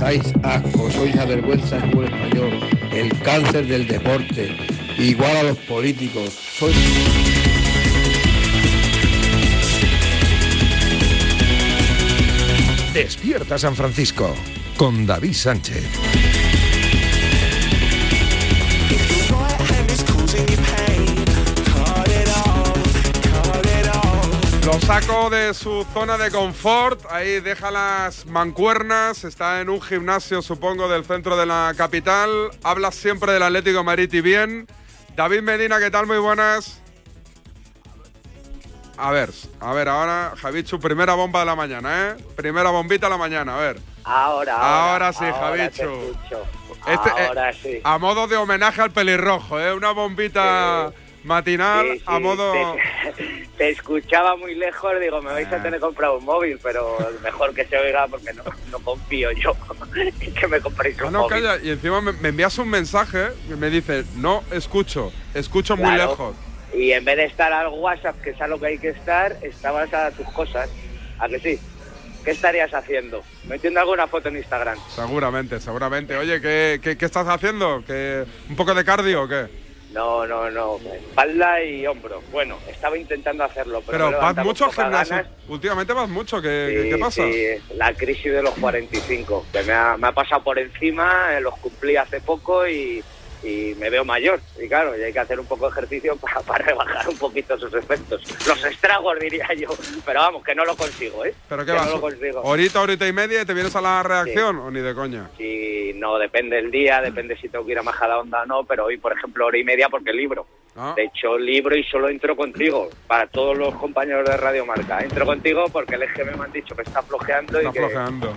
Dais asco, sois la vergüenza del fútbol español. El cáncer del deporte. Igual a los políticos. Sois... Despierta San Francisco con David Sánchez. Lo saco de su zona de confort, ahí deja las mancuernas, está en un gimnasio supongo del centro de la capital, habla siempre del Atlético de Madrid y bien. David Medina, ¿qué tal? Muy buenas. A ver, a ver, ahora Javichu, primera bomba de la mañana, ¿eh? Primera bombita de la mañana, a ver. Ahora, ahora. Ahora sí, ahora Javichu. Este, eh, ahora sí. A modo de homenaje al pelirrojo, ¿eh? Una bombita matinal Sí, sí, a modo... Te, te escuchaba muy lejos, digo, me vais Ah. a tener que comprar un móvil, pero mejor que se oiga porque no, no confío yo en que me compréis un Ah, no, móvil. calla, y encima me, me envías un mensaje que me dice, no escucho, escucho muy lejos. Y en vez de estar al WhatsApp, que es a lo que hay que estar, estabas a tus cosas. ¿A que sí? ¿Qué estarías haciendo? ¿Metiendo alguna foto en Instagram? Seguramente, seguramente. Oye, ¿qué, qué, qué estás haciendo? ¿Qué, ¿Un poco de cardio o qué? No, no, no. Espalda y hombro. Bueno, estaba intentando hacerlo, pero, Pero vas mucho al gimnasio. ganas. Últimamente vas mucho, ¿qué, Sí, qué- pasa? sí, la crisis de los 45, que me ha, me ha pasado por encima, eh, los cumplí hace poco y, y me veo mayor. Y claro, y hay que hacer un poco de ejercicio para, para rebajar un poquito sus efectos. Los estragos, diría yo. Pero vamos, que no lo consigo, ¿eh? ¿Pero qué Que vas? No lo consigo. ¿Horita, horita y media y te vienes a la reacción o ni de coña? Si no, depende del día, depende si tengo que ir a Majadahonda o no, pero hoy, por ejemplo, hora y media porque libro. Ah. De hecho, libro y solo entro contigo, para todos los compañeros de Radio Marca. Entro contigo porque el EGM me han dicho que está flojeando, Está y, que, flojeando.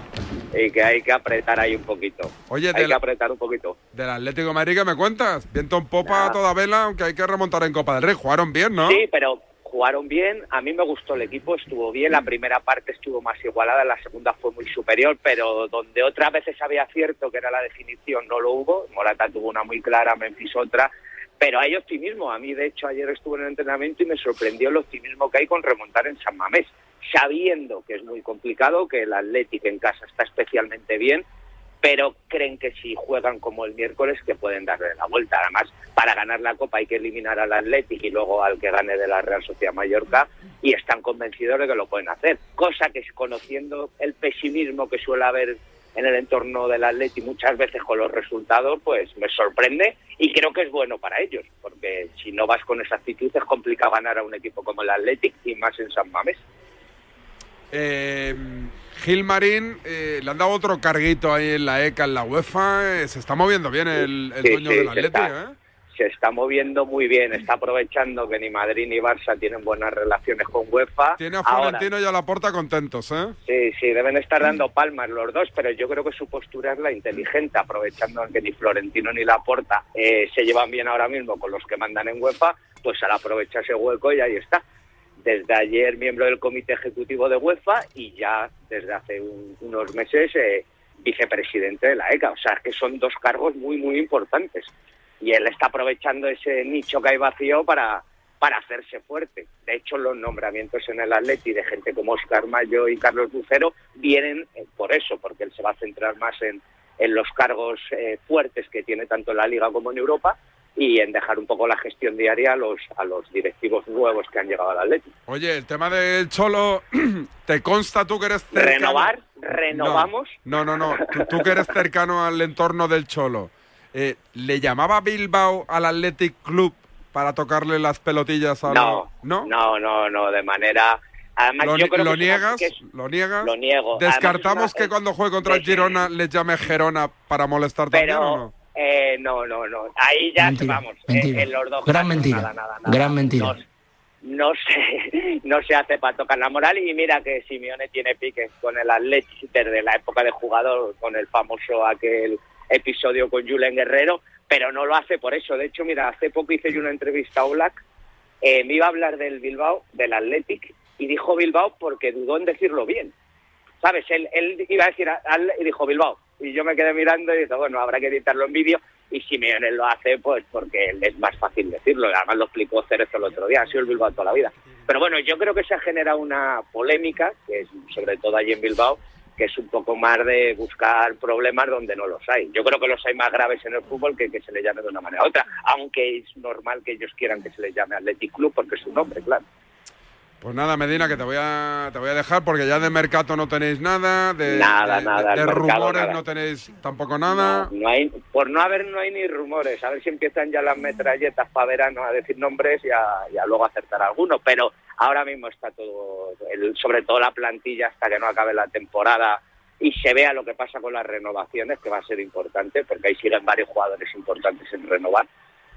y que hay que apretar ahí un poquito. Oye, hay del- que apretar un poquito. Del Atlético de Madrid, ¿qué me cuentas? Viento en popa toda vela, aunque hay que remontar en Copa del Rey. Jugaron bien, ¿no? Sí, pero jugaron bien. A mí me gustó el equipo, estuvo bien. La primera parte estuvo más igualada, la segunda fue muy superior, pero donde otras veces había cierto que era la definición, no lo hubo. Morata tuvo una muy clara, Memphis otra. Pero hay optimismo. A mí, de hecho, ayer estuve en el entrenamiento y me sorprendió el optimismo que hay con remontar en San Mamés, sabiendo que es muy complicado, que el Atlético en casa está especialmente bien, pero creen que si juegan como el miércoles que pueden darle la vuelta. Además, para ganar la Copa hay que eliminar al Atlético y luego al que gane de la Real Sociedad Mallorca y están convencidos de que lo pueden hacer. Cosa que conociendo el pesimismo que suele haber en el entorno del Atlético muchas veces con los resultados, pues me sorprende y creo que es bueno para ellos, porque si no vas con esa actitud es complicado ganar a un equipo como el Atlético y más en San Mamés. Eh, Gil Marín, eh, le han dado otro carguito ahí en la ECA, en la UEFA. eh, se está moviendo bien el, el Sí, dueño sí, del está. ¿eh? Se está moviendo muy bien, está aprovechando que ni Madrid ni Barça tienen buenas relaciones con UEFA. Tiene a Ahora, Florentino y a Laporta contentos, ¿eh? sí, sí, deben estar dando palmas los dos, pero yo creo que su postura es la inteligente, aprovechando que ni Florentino ni Laporta eh, se llevan bien ahora mismo con los que mandan en UEFA, pues al aprovechar ese hueco y ahí está. Desde ayer miembro del comité ejecutivo de UEFA y ya desde hace un- unos meses eh, vicepresidente de la ECA. O sea, que son dos cargos muy, muy importantes y él está aprovechando ese nicho que hay vacío para, para hacerse fuerte. De hecho, los nombramientos en el Atleti de gente como Oscar Mayo y Carlos Lucero vienen eh, por eso, porque él se va a centrar más en, en los cargos eh, fuertes que tiene tanto en la Liga como en Europa y en dejar un poco la gestión diaria a los, a los directivos nuevos que han llegado al Atleti. Oye, el tema del Cholo, ¿te consta tú que eres cercano? ¿Renovar? ¿Renovamos? No, no, no. no. Tú, tú que eres cercano al entorno del Cholo. Eh, ¿Le llamaba Bilbao al Athletic Club para tocarle las pelotillas a No, ¿No? no, no, no, de manera... Además, ¿Lo, yo creo lo que es una- niegas? que es- ¿Lo niegas? Lo niego. ¿Descartamos Además, es una- que cuando juegue contra el Girona le llame Gerona para molestar también o Pero, no? eh, no, no, no. Ahí ya Mentira, vamos. eh, en los dos Gran casos, mentira. Nada, nada, nada. Gran mentira. No, no se, no se hace para tocar la moral y mira que Simeone tiene piques con el Atleti desde la época de jugador, con el famoso aquel episodio con Julen Guerrero, pero no lo hace por eso. De hecho, mira, hace poco hice yo una entrevista a Oblak, eh, me iba a hablar del Bilbao, del Athletic, y dijo Bilbao porque dudó en decirlo bien. ¿Sabes? Él, él iba a decir al- y dijo Bilbao. Y yo me quedé mirando y dije, bueno, habrá que editarlo en vídeo. Y Simeone lo hace pues porque es más fácil decirlo. Además lo explicó Cerezo el otro día, ha sido el Bilbao toda la vida. Pero bueno, yo creo que se ha generado una polémica, que es sobre todo allí en Bilbao, que es un poco más de buscar problemas donde no los hay. Yo creo que los hay más graves en el fútbol que que se le llame de una manera u otra, aunque es normal que ellos quieran que se les llame Athletic Club porque es su nombre, claro. Pues nada, Medina, que te voy a te voy a dejar porque ya de mercado no tenéis nada, de, Nada, de- nada, de mercado, rumores nada. no tenéis tampoco nada. No hay, por no haber no hay ni rumores. A ver si empiezan ya las metralletas para verano a decir nombres y a, y a luego acertar alguno. Pero ahora mismo está todo, el- sobre todo la plantilla hasta que no acabe la temporada y se vea lo que pasa con las renovaciones, que va a ser importante, porque ahí siguen varios jugadores importantes en renovar,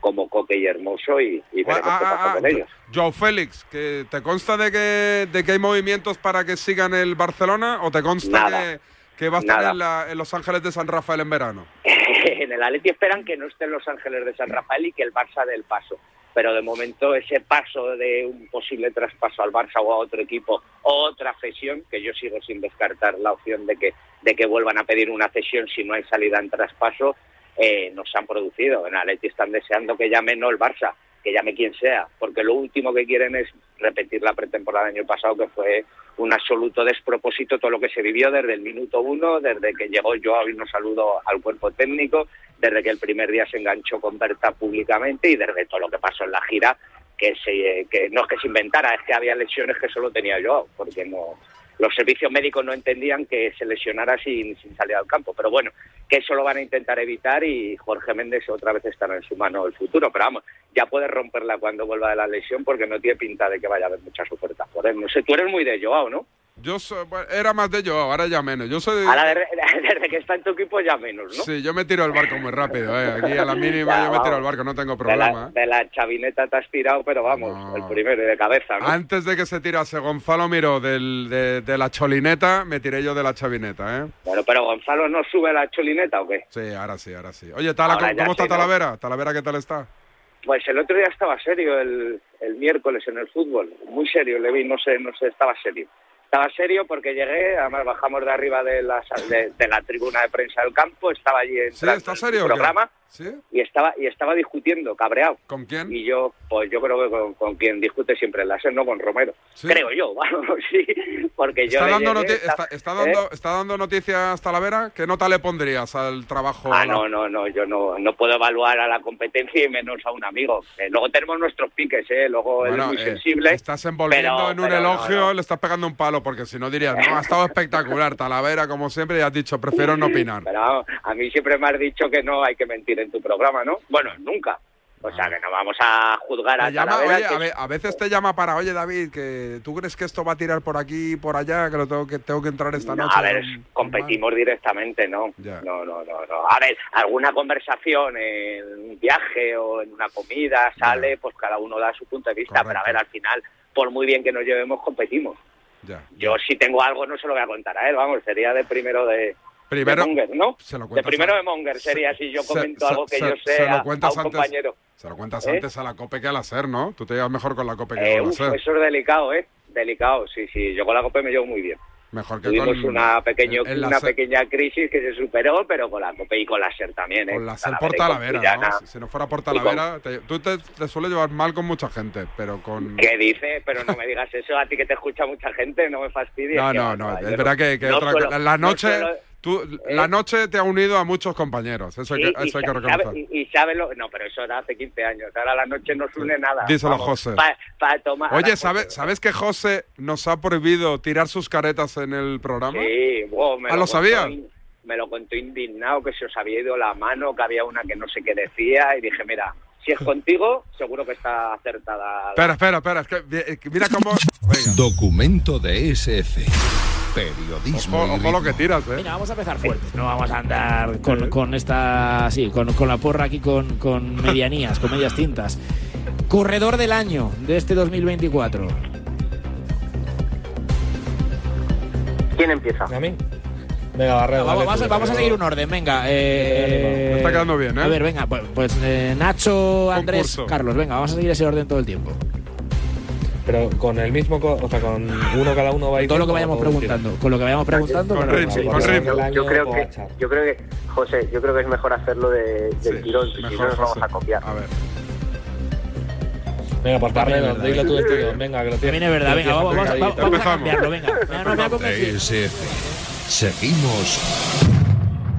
como Coque y Hermoso, y, y veremos Ah, qué ah, pasa ah, con ellos. Joe Félix, que ¿te consta de que, de que hay movimientos para que sigan el Barcelona o te consta que, que va a estar en, la- en Los Ángeles de San Rafael en verano? en el Atleti esperan que no esté en Los Ángeles de San Rafael y que el Barça dé el paso. Pero de momento ese paso de un posible traspaso al Barça o a otro equipo o otra cesión, que yo sigo sin descartar la opción de que, de que vuelvan a pedir una cesión si no hay salida en traspaso, eh, no se han producido. En Atleti están deseando que llame no el Barça, que llame quien sea, porque lo último que quieren es repetir la pretemporada del año pasado, que fue un absoluto despropósito todo lo que se vivió desde el minuto uno, desde que llegó yo y nos saludo al cuerpo técnico, desde que el primer día se enganchó con Berta públicamente y desde todo lo que pasó en la gira, que, se, que no es que se inventara, es que había lesiones que solo tenía yo, porque no los servicios médicos no entendían que se lesionara sin, salir al campo. Pero bueno, que eso lo van a intentar evitar y Jorge Méndez otra vez estará en su mano el futuro. Pero vamos, ya puede romperla cuando vuelva de la lesión porque no tiene pinta de que vaya a haber muchas ofertas por él. No sé, tú eres muy de Joao, ¿no? Yo soy- era más de yo, ahora ya menos. Yo soy de- Ahora desde, desde que está en tu equipo ya menos, ¿no? Sí, yo me tiro el barco muy rápido, ¿eh? Aquí a la mínima Ya, yo me tiro el barco, no tengo De la, problema. ¿eh? de la chavineta te has tirado, pero vamos, el primero y de cabeza, ¿no? Antes de que se tirase Gonzalo Miró del, de, de la cholineta, me tiré yo de la chavineta, ¿eh? Bueno, pero Gonzalo no sube la cholineta o qué? Sí, ahora sí, ahora sí. Oye, Tala, Ahora ¿cómo, está. Talavera? ¿Talavera qué tal está? Pues el otro día estaba serio, el, el miércoles en el fútbol, muy serio, le vi, no sé, no sé, estaba serio. Estaba serio porque llegué, además bajamos de arriba de la, de, de la tribuna de prensa del campo, estaba allí en ¿Sí? ¿Está serio? o qué? programa ¿Sí? y estaba y estaba discutiendo, cabreado. ¿Con quién? Y yo, pues yo creo que con, con quien discute siempre el láser, no con Romero. ¿Sí? Creo yo, vamos, sí, porque yo ¿Está dando, llegué, está, está ¿eh? dando, ¿Está dando noticias Talavera? ¿Qué nota le pondrías al trabajo? Ah, la- no, no, no, yo no, no puedo evaluar a la competencia y menos a un amigo. Eh, luego tenemos nuestros piques, ¿eh? Luego Bueno, es muy eh, sensible. Estás envolviendo pero- en un no, elogio, no. le estás pegando un palo, porque si no dirías, no, ha estado espectacular, Talavera, como siempre, y has dicho, prefiero no opinar. Pero a mí siempre me has dicho que no hay que mentir en tu programa, ¿no? Bueno, nunca. O sea, que no vamos a juzgar a llama, Talavera, oye, que- a, ve- a veces te llama para, oye David, que tú crees que esto va a tirar por aquí, por allá, que lo tengo que tengo que entrar esta No, noche. a ver, competimos directamente, ¿no? No, no, no, no. A ver, alguna conversación en un viaje o en una comida sale, pues cada uno da su punto de vista, pero a ver, al final, por muy bien que nos llevemos, competimos. Ya. Yo si tengo algo no se lo voy a contar a él, vamos, sería de primero de, Primero, de Monger, ¿no? se lo De primero a- de Monger sería si yo comento se- algo que se- yo sé a, un antes- compañero. Se lo cuentas ¿Eh? antes a la COPE que al hacer, ¿no? Tú te llevas mejor con la COPE que Eh, con la SER. eso es delicado, ¿eh? Delicado, sí, sí. Yo con la COPE me llevo muy bien. Mejor que Tuvimos con... una, pequeño, en una SER. pequeña crisis que se superó, pero con la COPE y con la SER también, ¿eh? Con la SER por Talavera. ¿no? Si, si no fuera por Talavera, te- tú te, te sueles llevar mal con mucha gente, pero con... ¿Qué dice? Pero no me digas eso, a ti que te escucha mucha gente, no me fastidies. No, no, no, es verdad que, que no otra- suelo- la, la no noche... suelo- tú- ¿Eh? La noche te ha unido a muchos compañeros, eso hay que, eso hay que reconocer. sabe- y, y lo... No, pero eso era hace 15 años, ahora la noche no se une nada. Díselo, José. Para tomar... Oye, ¿sabes, ¿sabes que José nos ha prohibido tirar sus caretas en el programa? Sí, wow, me ¿Ah, lo sabías? in- Me lo contó indignado, que se os había ido la mano, que había una que no sé qué decía, y dije, mira, si es contigo, seguro que está acertada. la- Espera, espera, espera, es que eh, mira cómo... Documento de SF. Periodismo. Ojo, lo que tiras, ¿eh? Venga, vamos a empezar fuertes. No vamos a andar con, con esta. Sí, con, con la porra aquí con, con medianías, con medias tintas. Corredor del año de este 2024. ¿Quién empieza? ¿A mí? Venga, Barredo. Vamos, dale vamos, tú, a- vamos a seguir un orden, venga. eh, Me está quedando bien, ¿eh? A ver, venga, pues, pues, eh, Nacho, Andrés, Concurso. Carlos, venga, vamos a seguir ese orden todo el tiempo. Pero con el mismo, co- o sea, con uno cada uno va a ir. Todo lo que vayamos preguntando, con lo que vayamos preguntando. Con sí, con ritmo. Yo, creo que, yo creo que, José, yo creo que es mejor hacerlo de, del tirón, si no nos vamos a copiar. A ver. Venga, Barredo, verdad, dilo tú del tuyo. Venga, que lo tienes. También es verdad, venga, vamos, vamos, aplicadito. vamos a cambiarlo, venga. Venga, no me ha convencido. SF. Seguimos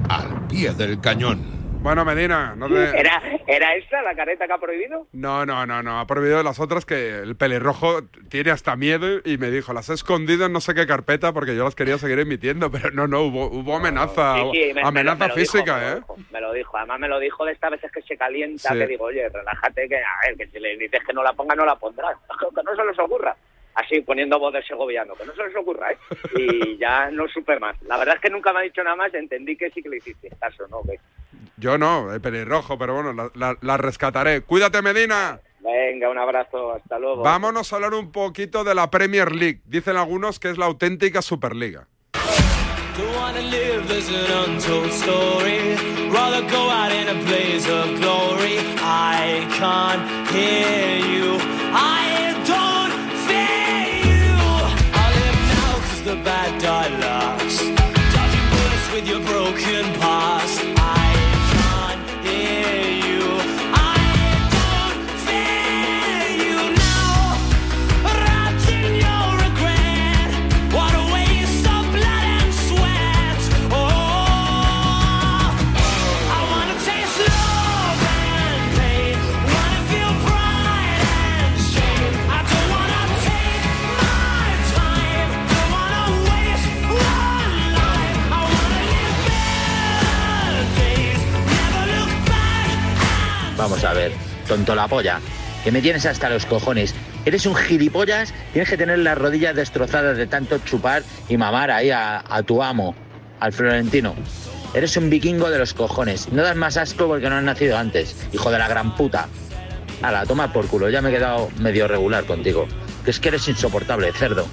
al pie del cañón. Bueno, Medina, no te... ¿Era, ¿Era esa la careta que ha prohibido? No, no, no, no. Ha prohibido las otras que el pelirrojo tiene hasta miedo y me dijo, las he escondido en no sé qué carpeta porque yo las quería seguir emitiendo, pero no, no, hubo, hubo amenaza, Sí, sí, me- me lo- amenaza me lo dijo, física, me lo ¿eh? dijo, Me lo dijo, además me lo dijo de estas veces que se calienta, Sí. que digo, oye, relájate, que a ver, que si le dices que no la ponga, no la pondrás, que no se les ocurra. Así, poniendo voz de segoviano, que no se les ocurra, ¿eh? Y ya no supe más. La verdad es que nunca me ha dicho nada más, entendí que sí que le hiciste caso, ¿no? Que- Yo no, el pelirrojo, pero bueno, la, la- la rescataré. Cuídate, Medina. Venga, un abrazo, hasta luego. Vámonos a hablar un poquito de la Premier League. Dicen algunos que es la auténtica Superliga. The bad die last. Dodging bullets with your broken past. Vamos a ver, tonto la polla, que me tienes hasta los cojones. Eres un gilipollas, tienes que tener las rodillas destrozadas de tanto chupar y mamar ahí a, tu amo, al Florentino. Eres un vikingo de los cojones. No das más asco porque no has nacido antes, hijo de la gran puta. la toma por culo, ya me he quedado medio regular contigo. Que es que eres insoportable, cerdo.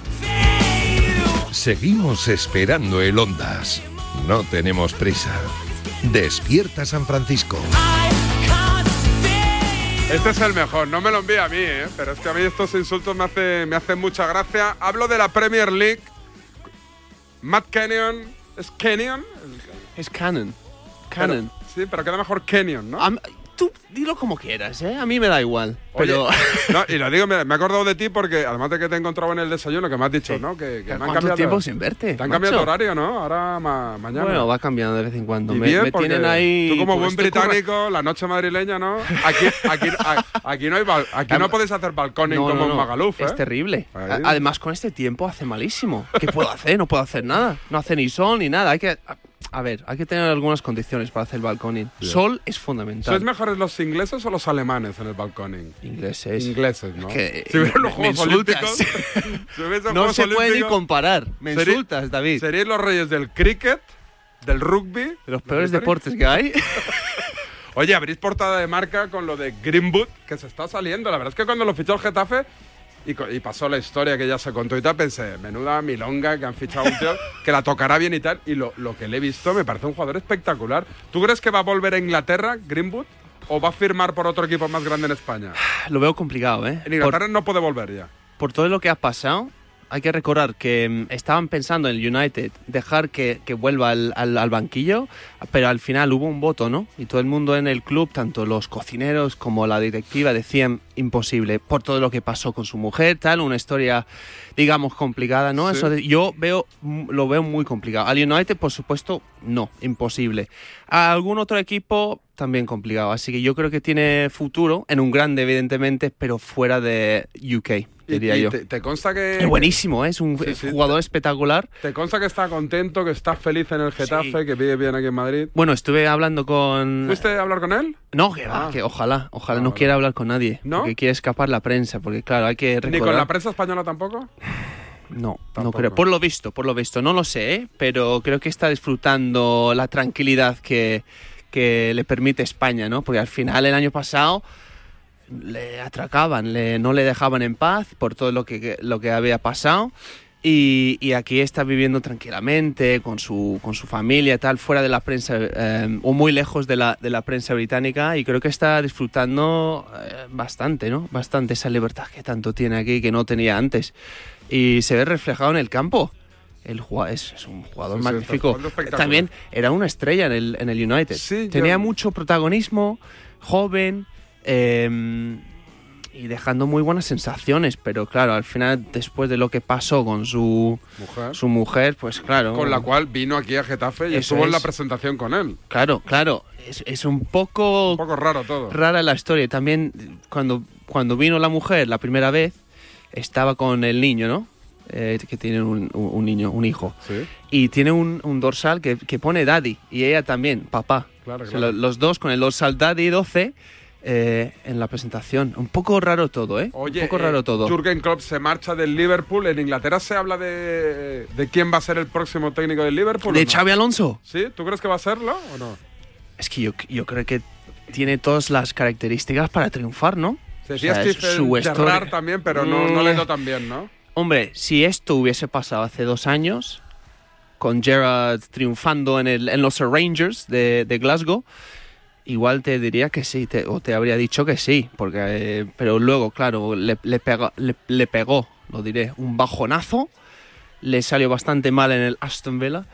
Seguimos esperando el Ondas. No tenemos prisa. Despierta San Francisco. Este es el mejor, no me lo envía a mí, ¿eh? pero es que a mí estos insultos me, hace, me hacen mucha gracia. Hablo de la Premier League. Matt Kenyon. ¿Es Kenyon? Es. Canon. Pero- sí, pero queda mejor Kenyon, ¿no? Tú dilo como quieras, ¿eh? A mí me da igual. Pero. Oye, no, y lo digo, me, me he acordado de ti porque además de que te he encontrado en el desayuno, que me has dicho, ¿no? Que, que me han ¿Cuánto cambiado. tiempo sin verte? Te han macho? cambiado de horario, ¿no? Ahora ma- mañana. Bueno, va cambiando de vez en cuando. Y Me, bien, me porque tienen ahí. Tú como pues, buen británico, la noche madrileña, ¿no? Aquí, aquí, aquí no hay bal- aquí no podéis hacer balconing No, como en. Magaluf, ¿eh? Es terrible. Ahí. A- Además, con este tiempo hace malísimo. ¿Qué puedo hacer? No puedo hacer nada. No hace ni sol ni nada. Hay que. A, ver, hay que tener algunas condiciones para hacer balconing. Bien. Sol es fundamental. ¿Sois mejores los ingleses o los alemanes en el balconing? Ingleses. Ingleses, ¿no? Que- si hubieran los me- me Juegos. Olímpicos. si No Juegos se puede ni Olímpicos, comparar. Me serí- insultas, David. Seríais los reyes del cricket, del rugby. De los peores deportes que hay. Oye, abrís portada de marca con lo de Greenwood, que se está saliendo. La verdad es que cuando lo fichó el Getafe y, pasó la historia que ya se contó y tal, pensé, menuda milonga que han fichado un tío que la tocará bien y tal. Y lo, lo que le he visto me parece un jugador espectacular. ¿Tú crees que va a volver a Inglaterra, Greenwood? ¿O va a firmar por otro equipo más grande en España? Lo veo complicado, ¿eh? En Inglaterra no puede volver ya. por todo lo que ha pasado, hay que recordar que mm, estaban pensando en el United dejar que, que vuelva al, al- al banquillo, pero al final hubo un voto, ¿no? Y todo el mundo en el club, tanto los cocineros como la directiva, decían imposible por todo lo que pasó con su mujer, tal, una historia, digamos, complicada, ¿no? Sí. Eso de- yo veo, lo veo muy complicado. Al United, por supuesto, no, imposible. A algún otro equipo, también complicado. Así que yo creo que tiene futuro, en un grande, evidentemente, pero fuera de UK, diría y yo. Te, te consta que. Es buenísimo, ¿eh? es un Sí, sí. jugador espectacular. Te consta que está contento, que está feliz en el Getafe, que vive bien aquí en Madrid. Bueno, estuve hablando con... ¿Fuiste a hablar con él? No, que va, Ah. que ojalá, ojalá no quiera hablar con nadie. ¿No? Porque quiere escapar la prensa, porque claro, hay que recordar... ¿Ni con la prensa española tampoco? No, no creo. Por lo visto, por lo visto. No lo sé, ¿eh? pero creo que está disfrutando la tranquilidad que, que le permite España, ¿no? Porque al final, el año pasado, le atracaban, le, no le dejaban en paz por todo lo que, lo que había pasado. Y, y aquí está viviendo tranquilamente con su, con su familia, y tal, fuera de la prensa eh, o muy lejos de la, de la prensa británica. Y creo que está disfrutando eh, bastante, ¿no? Bastante esa libertad que tanto tiene aquí que no tenía antes. Y se ve reflejado en el campo. El es, es un jugador Sí, magnífico. También era una estrella en el, en el United. Sí, Tenía yo- mucho protagonismo, joven eh, y dejando muy buenas sensaciones. Pero claro, al final, después de lo que pasó con su Mujer. su mujer pues claro. Con la cual vino aquí a Getafe y Eso estuvo en la es. presentación con él. Claro, claro. Es, es un poco. Un poco raro todo. Rara la historia. También cuando, cuando vino la mujer la primera vez, estaba con el niño, ¿no? Eh, que tiene un, un- niño, un hijo. Y tiene un, un dorsal que, que pone daddy. Y ella también, papá. Claro, O sea, Los dos con el dorsal daddy 12 eh, en la presentación. Un poco raro todo, ¿eh? Oye, un poco eh, raro todo. Jürgen Klopp se marcha del Liverpool. En Inglaterra se habla de, de quién va a ser el próximo técnico del Liverpool. ¿De ¿o no? Xavi Alonso? ¿Sí? ¿Tú crees que va a serlo o no? Es que yo, yo creo que tiene todas las características para triunfar, ¿no? Se decía O sea, es su historia. también, pero no, no le dio tan bien, ¿no? Hombre, si esto hubiese pasado hace dos años, con Gerard triunfando en, el, en los Rangers de, de Glasgow, igual te diría que sí, te- o te habría dicho que sí, porque, pero luego, claro, le, le pegó, le, pegó, lo diré, un bajonazo, le salió bastante mal en el Aston Villa.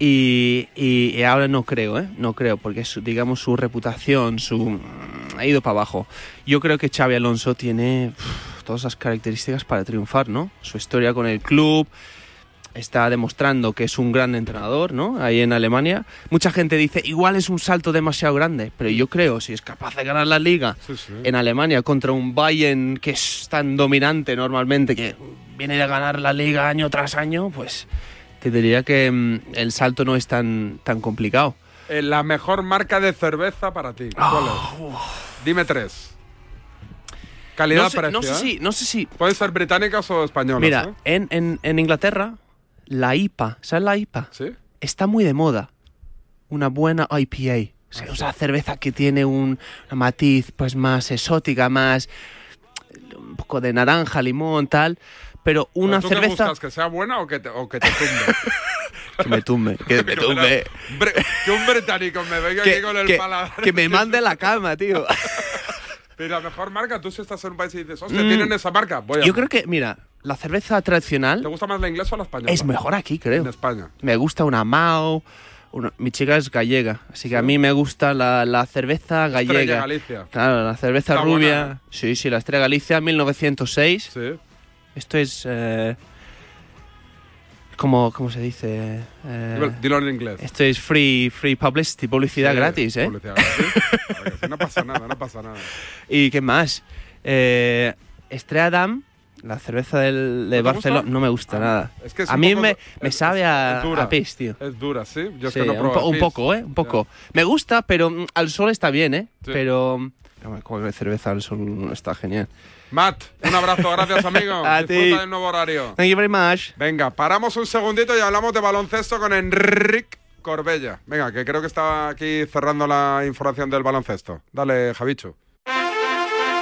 Y, y- ahora no creo, ¿eh? No creo, porque su, digamos su reputación, su ha ido para abajo. Yo creo que Xavi Alonso tiene todas las características para triunfar, ¿no? Su historia con el club, está demostrando que es un gran entrenador, ¿no? Ahí en Alemania. Mucha gente dice, igual es un salto demasiado grande, pero yo creo, si es capaz de ganar la liga en Alemania contra un Bayern que es tan dominante normalmente, que viene de ganar la liga año tras año, pues te diría que mm, el salto no es tan, tan complicado. Eh, la mejor marca de cerveza para ti. ¿Cuál es? Dime tres. Calidad, No sé- precio. no sé ¿eh? si- no sé si- Pueden ser británicas o españolas. Mira, ¿eh? en, en- en Inglaterra, la IPA, ¿sabes la IPA? Sí. Está muy de moda. Una buena IPA. O sea, o sea, cerveza que tiene un, una matiz pues más exótica, más un poco de naranja, limón, tal. Pero ¿Pero una tú qué cerveza buscas? ¿Que sea buena o que te, o que te tumbe? que me tumbe, que me tumbe. Que un británico me venga Que, aquí con el que- paladar. que me mande la cama, tío. Pero la mejor marca, tú si estás en un país y dices, hostia, Mm. ¿tienen esa marca? Voy a Yo creo que, mira, la cerveza tradicional ¿Te gusta más la inglesa o la española? es mejor aquí, creo. En España. Me gusta una Mao. una- mi chica es gallega, así que a mí me gusta la, la cerveza gallega. Galicia. Claro, la cerveza Está rubia. buena, Sí, sí, la Estrella Galicia 1906. Sí. Esto es. eh, como, ¿Cómo se dice? Eh, Dilo- en inglés. esto es free, free publicity, publicidad Sí, gratis, ¿eh? publicidad gratis. No pasa nada, no pasa nada. ¿Y qué más? Eh, Estrella Damm, la cerveza del, de ¿No te Barcelona, gusta? no me gusta nada. Es que es a mí poco- me, me es- sabe a, dura. a pis, tío. Es dura, ¿sí? Yo es Sí, que no un, po- un poco, ¿eh? Un poco. Me gusta, pero mm, al sol está bien, ¿eh? Sí. Pero... No, cualquier cerveza al sol está genial. Matt, un abrazo, gracias amigo. A ti. Disfruta del nuevo horario. Thank you very much. Venga, paramos un segundito y hablamos de baloncesto con Enric Corbella. Venga, que creo que estaba aquí cerrando la información del baloncesto. Dale, Javicho.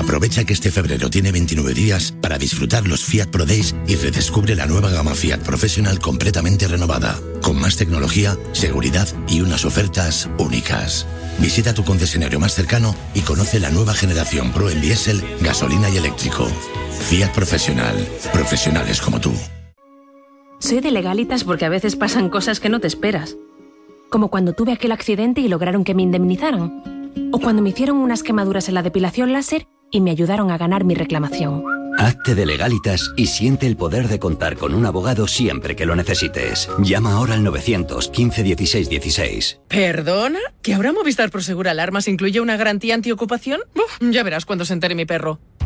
Aprovecha que este febrero tiene 29 días para disfrutar los Fiat Pro Days y redescubre la nueva gama Fiat Professional completamente renovada, con más tecnología, seguridad y unas ofertas únicas. Visita tu concesionario más cercano y conoce la nueva generación Pro en diésel, gasolina y eléctrico. Fiat Professional. Profesionales como tú. Soy de legalitas porque a veces pasan cosas que no te esperas. Como cuando tuve aquel accidente y lograron que me indemnizaran. O cuando me hicieron unas quemaduras en la depilación láser y me ayudaron a ganar mi reclamación. Hazte de legalitas y siente el poder de contar con un abogado siempre que lo necesites. Llama ahora al 915 16 16. ¿Perdona? ¿Que ahora Movistar Prosegur Alarmas incluye una garantía antiocupación? Uf, ya verás cuando se entere mi perro.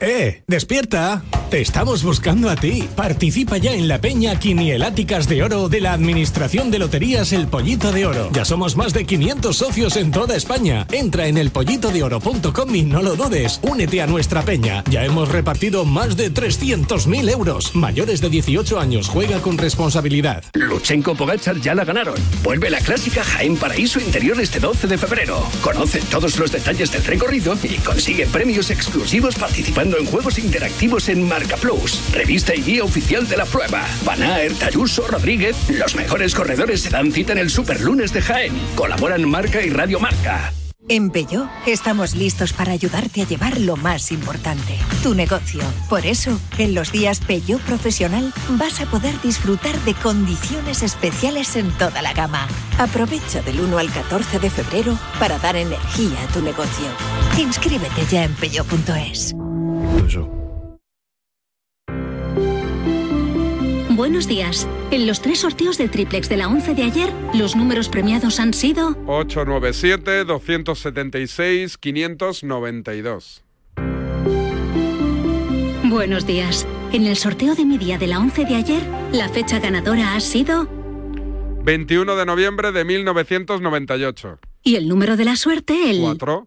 ¡Eh! ¡Despierta! Te estamos buscando a ti. Participa ya en la Peña Quinieláticas de Oro de la Administración de Loterías El Pollito de Oro. Ya somos más de 500 socios en toda España. Entra en elpollitodeoro.com y no lo dudes. Únete a nuestra peña. Ya hemos repartido más de 300.000 euros. Mayores de 18 años, juega con responsabilidad. Luchenko Pogachar ya la ganaron. Vuelve la clásica Jaén Paraíso Interior este 12 de febrero. Conoce todos los detalles del recorrido y consigue premios exclusivos participando en juegos interactivos en Marca Plus, revista y guía oficial de la prueba. Van Aert, Ayuso, Rodríguez, los mejores corredores se dan cita en el Superlunes de Jaén. Colaboran Marca y Radio Marca. En Peugeot estamos listos para ayudarte a llevar lo más importante, tu negocio. Por eso, en los días Peugeot Profesional vas a poder disfrutar de condiciones especiales en toda la gama. Aprovecha del 1 al 14 de febrero para dar energía a tu negocio. Inscríbete ya en peugeot.es. Buenos días. En los tres sorteos del triplex de la 11 de ayer, los números premiados han sido 897, 276, 592. Buenos días. En el sorteo de mi día de la 11 de ayer, la fecha ganadora ha sido 21 de noviembre de 1998. y el número de la suerte el 4.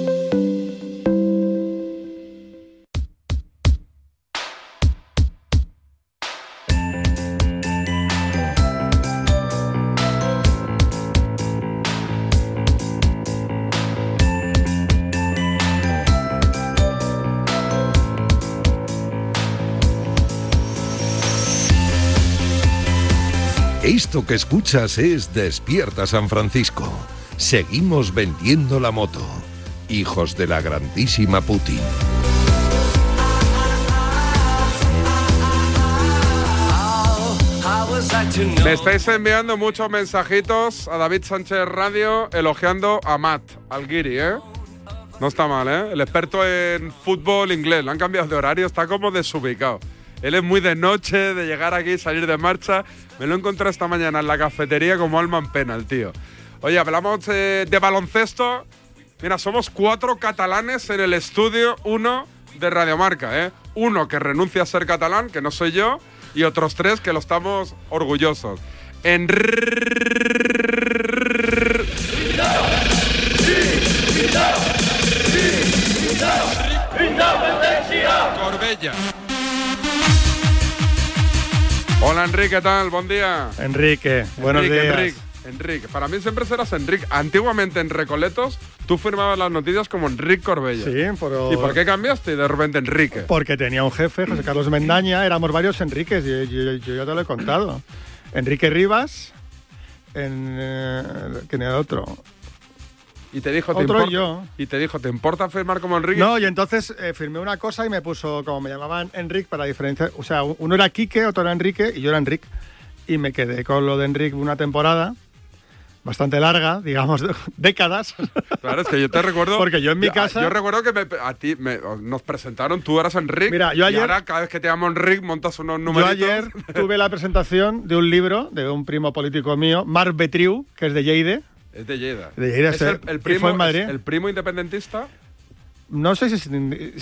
Esto que escuchas es Despierta San Francisco. Seguimos vendiendo la moto. Hijos de la grandísima Putin. Le estáis enviando muchos mensajitos a David Sánchez Radio elogiando a Matt Alguiri, ¿eh? No está mal, ¿eh? El experto en fútbol inglés. Lo han cambiado de horario, está como desubicado. Él es muy de noche, de llegar aquí, salir de marcha. Me lo encontré esta mañana en la cafetería como alma en pena, el tío. Oye, hablamos eh, de baloncesto. Mira, somos cuatro catalanes en el estudio, uno de Radiomarca, ¿eh? Uno que renuncia a ser catalán, que no soy yo, y otros tres que lo estamos orgullosos. En Corbella. Hola Enrique, ¿qué tal? Buen día. Enrique, buenos Enrique, días. Enrique, Enrique. Para mí siempre serás Enrique. Antiguamente en Recoletos tú firmabas las noticias como Enrique Corbella. Sí, pero- ¿Y por qué cambiaste de repente Enrique? Porque tenía un jefe, José Carlos Mendaña, éramos varios Enriques, yo, yo- yo ya te lo he contado. Enrique Rivas, en, eh, ¿quién era otro? Y te dijo, ¿te Otro importa? y yo. Y te dijo, ¿te importa firmar como Enrique? No, y entonces eh, firmé una cosa y me puso, como me llamaban Enrique, para diferenciar, o sea, uno era Quique, otro era Enrique y yo era Enrique. Y me quedé con lo de Enrique una temporada, bastante larga, digamos, décadas. Claro, es que yo te recuerdo. Porque yo en mi Yo- casa- Yo recuerdo que me- a ti me- nos presentaron, tú eras Enrique. Mira, yo Y ayer- ahora, cada vez que te llamo Enrique, montas unos Yo numeritos. ayer tuve la presentación de un libro de un primo político mío, Marc Betriu, que es de Lleide. Es de Lleida. De Lleida, es el, primo, fue en Madrid. es el primo independentista. No sé si es.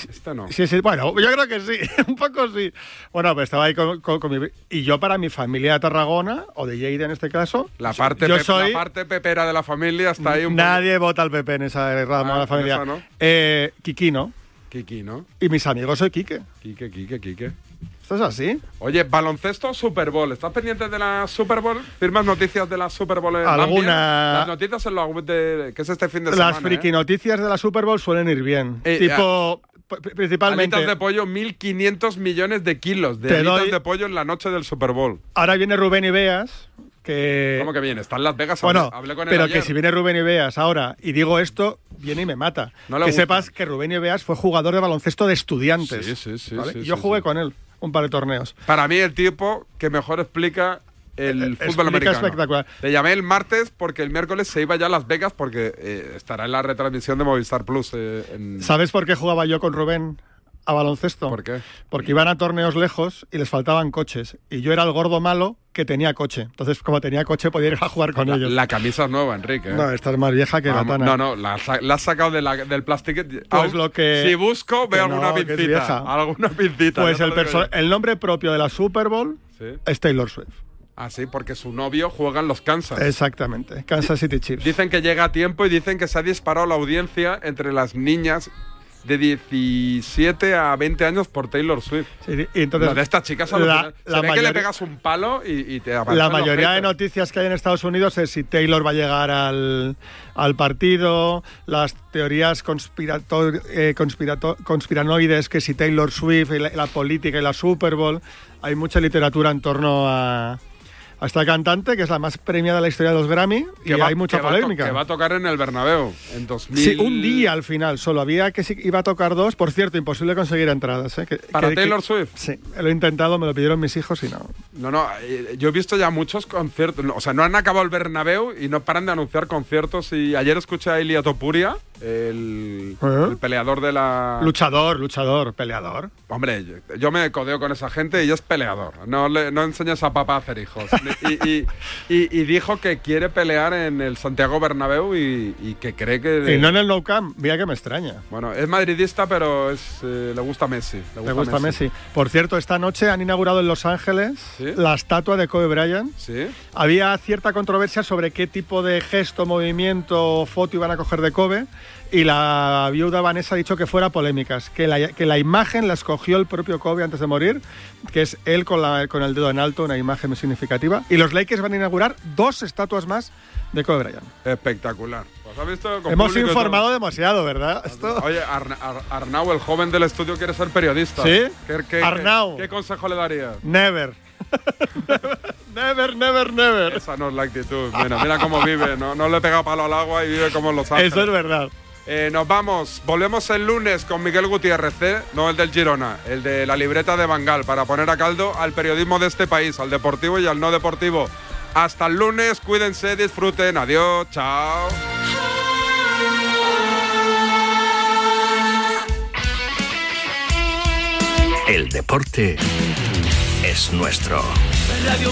Este no. si es- bueno, yo creo que sí, un poco sí. Bueno, pues estaba ahí con, con- con mi. Y yo, para mi familia de Tarragona, o de Lleida en este caso, La parte, yo soy. la parte pepera de la familia está ahí un Nadie vota al PP en esa rama Ah, de la en familia. esa no. Eh, Kikino. poco- Kiki, ¿no? Y mis amigos soy Kike. Quique, Quique, Quique. ¿Esto es así? Oye, baloncesto Super Bowl. ¿Estás pendiente de la Super Bowl? ¿Firmas noticias de la Super Bowl? en- Alguna-? Las noticias en la web de. que es este fin de semana. Las friki ¿eh? noticias de la Super Bowl suelen ir bien. Eh, tipo, principalmente. Alitas de pollo, 1.500 millones de kilos de alitas doy- de pollo en la noche del Super Bowl. Ahora viene Rubén Ibeas, que. ¿Cómo que viene? Está en Las Vegas. Bueno, hablé, hablé con él pero ayer. que si viene Rubén Ibeas ahora y digo esto, viene y me mata. No que gusta. sepas que Rubén Ibeas fue jugador de baloncesto de estudiantes. Sí, sí, sí, ¿vale? sí, Y yo sí, jugué sí. con él un par de torneos. Para mí, el tipo que mejor explica el explica fútbol americano. espectacular. Le llamé el martes porque el miércoles se iba ya a Las Vegas porque eh, estará en la retransmisión de Movistar Plus. eh, en- ¿Sabes por qué jugaba yo con Rubén a baloncesto? ¿Por qué? Porque iban a torneos lejos y les faltaban coches. Y yo era el gordo malo que tenía coche. Entonces, como tenía coche, podía ir a jugar con La, ellos. la camisa es nueva, Enrique. ¿eh? No, esta es más vieja que la Vamos, tana. No, no, la, has sa- la has sacado de la- del plástico. Pues lo que- Si busco, veo no, alguna pincita. Alguna pincita. Pues el, nombre propio de la Super Bowl Sí. es Taylor Swift. Ah, sí, porque su novio juega en los Kansas. Exactamente. Kansas City Chiefs. Dicen que llega a tiempo y dicen que se ha disparado la audiencia entre las niñas de 17 a 20 años por Taylor Swift. Sí, y entonces, Lo de estas chicas la-. Se la que le pegas un palo y, y te La mayoría de noticias que hay en Estados Unidos es si Taylor va a llegar al, al partido, las teorías conspirato- eh, conspirato- conspiranoides, que si Taylor Swift y la, la política y la Super Bowl. Hay mucha literatura en torno a, a esta cantante, que es la más premiada de la historia de los Grammy, y va- hay mucha que va polémica. que va a tocar en el Bernabéu en 2000. Sí, un día al final, solo había que iba a tocar dos. Por cierto, imposible conseguir entradas. ¿eh? Que- ¿Para que- Taylor que- Swift? Sí, lo he intentado, me lo pidieron mis hijos y no. No, no, eh, yo he visto ya muchos conciertos. o sea, no han acabado el Bernabéu y no paran de anunciar conciertos. Y ayer escuché a Ilia Topuria, el, ¿Eh? el peleador de la. Luchador, luchador, peleador. Hombre, yo, yo me codeo con esa gente y es peleador. No, le, no enseñes a papá a hacer hijos. y, y- y- dijo que quiere pelear en el Santiago Bernabéu y, que cree que. Y no en el No Camp, mira que me extraña. Bueno, es madridista, pero es, eh, le gusta Messi. Le gusta, Me gusta Messi. Por cierto, esta noche han inaugurado en Los Ángeles la estatua de Kobe Bryant. Sí. Había cierta controversia sobre qué tipo de gesto, movimiento o foto iban a coger de Kobe. Y la viuda Vanessa ha dicho que fuera polémicas, que la, que la imagen la escogió el propio Kobe antes de morir, que es él con, la, con el dedo en alto, una imagen muy significativa. Y los Lakers van a inaugurar dos estatuas más de Kobe Bryant. Espectacular. Pues, ¿has visto? Hemos y todo. informado demasiado, ¿verdad? Esto... Oye, Arna- Ar- Arnau, el joven del estudio, quiere ser periodista. ¿Sí? ¿Qué, qué- Arnau. ¿Qué, qué consejo le darías? Never. never, never, never. Esa no es la actitud. Mira, mira cómo vive. No, no le pega palo al agua y vive como Los Ángeles. Eso es verdad. Eh, nos vamos. Volvemos el lunes con Miguel Gutiérrez, ¿eh? no el del Girona, el de la libreta de Bangal, para poner a caldo al periodismo de este país, al deportivo y al no deportivo. Hasta el lunes, cuídense, disfruten. Adiós, chao. El deporte es nuestro. Radio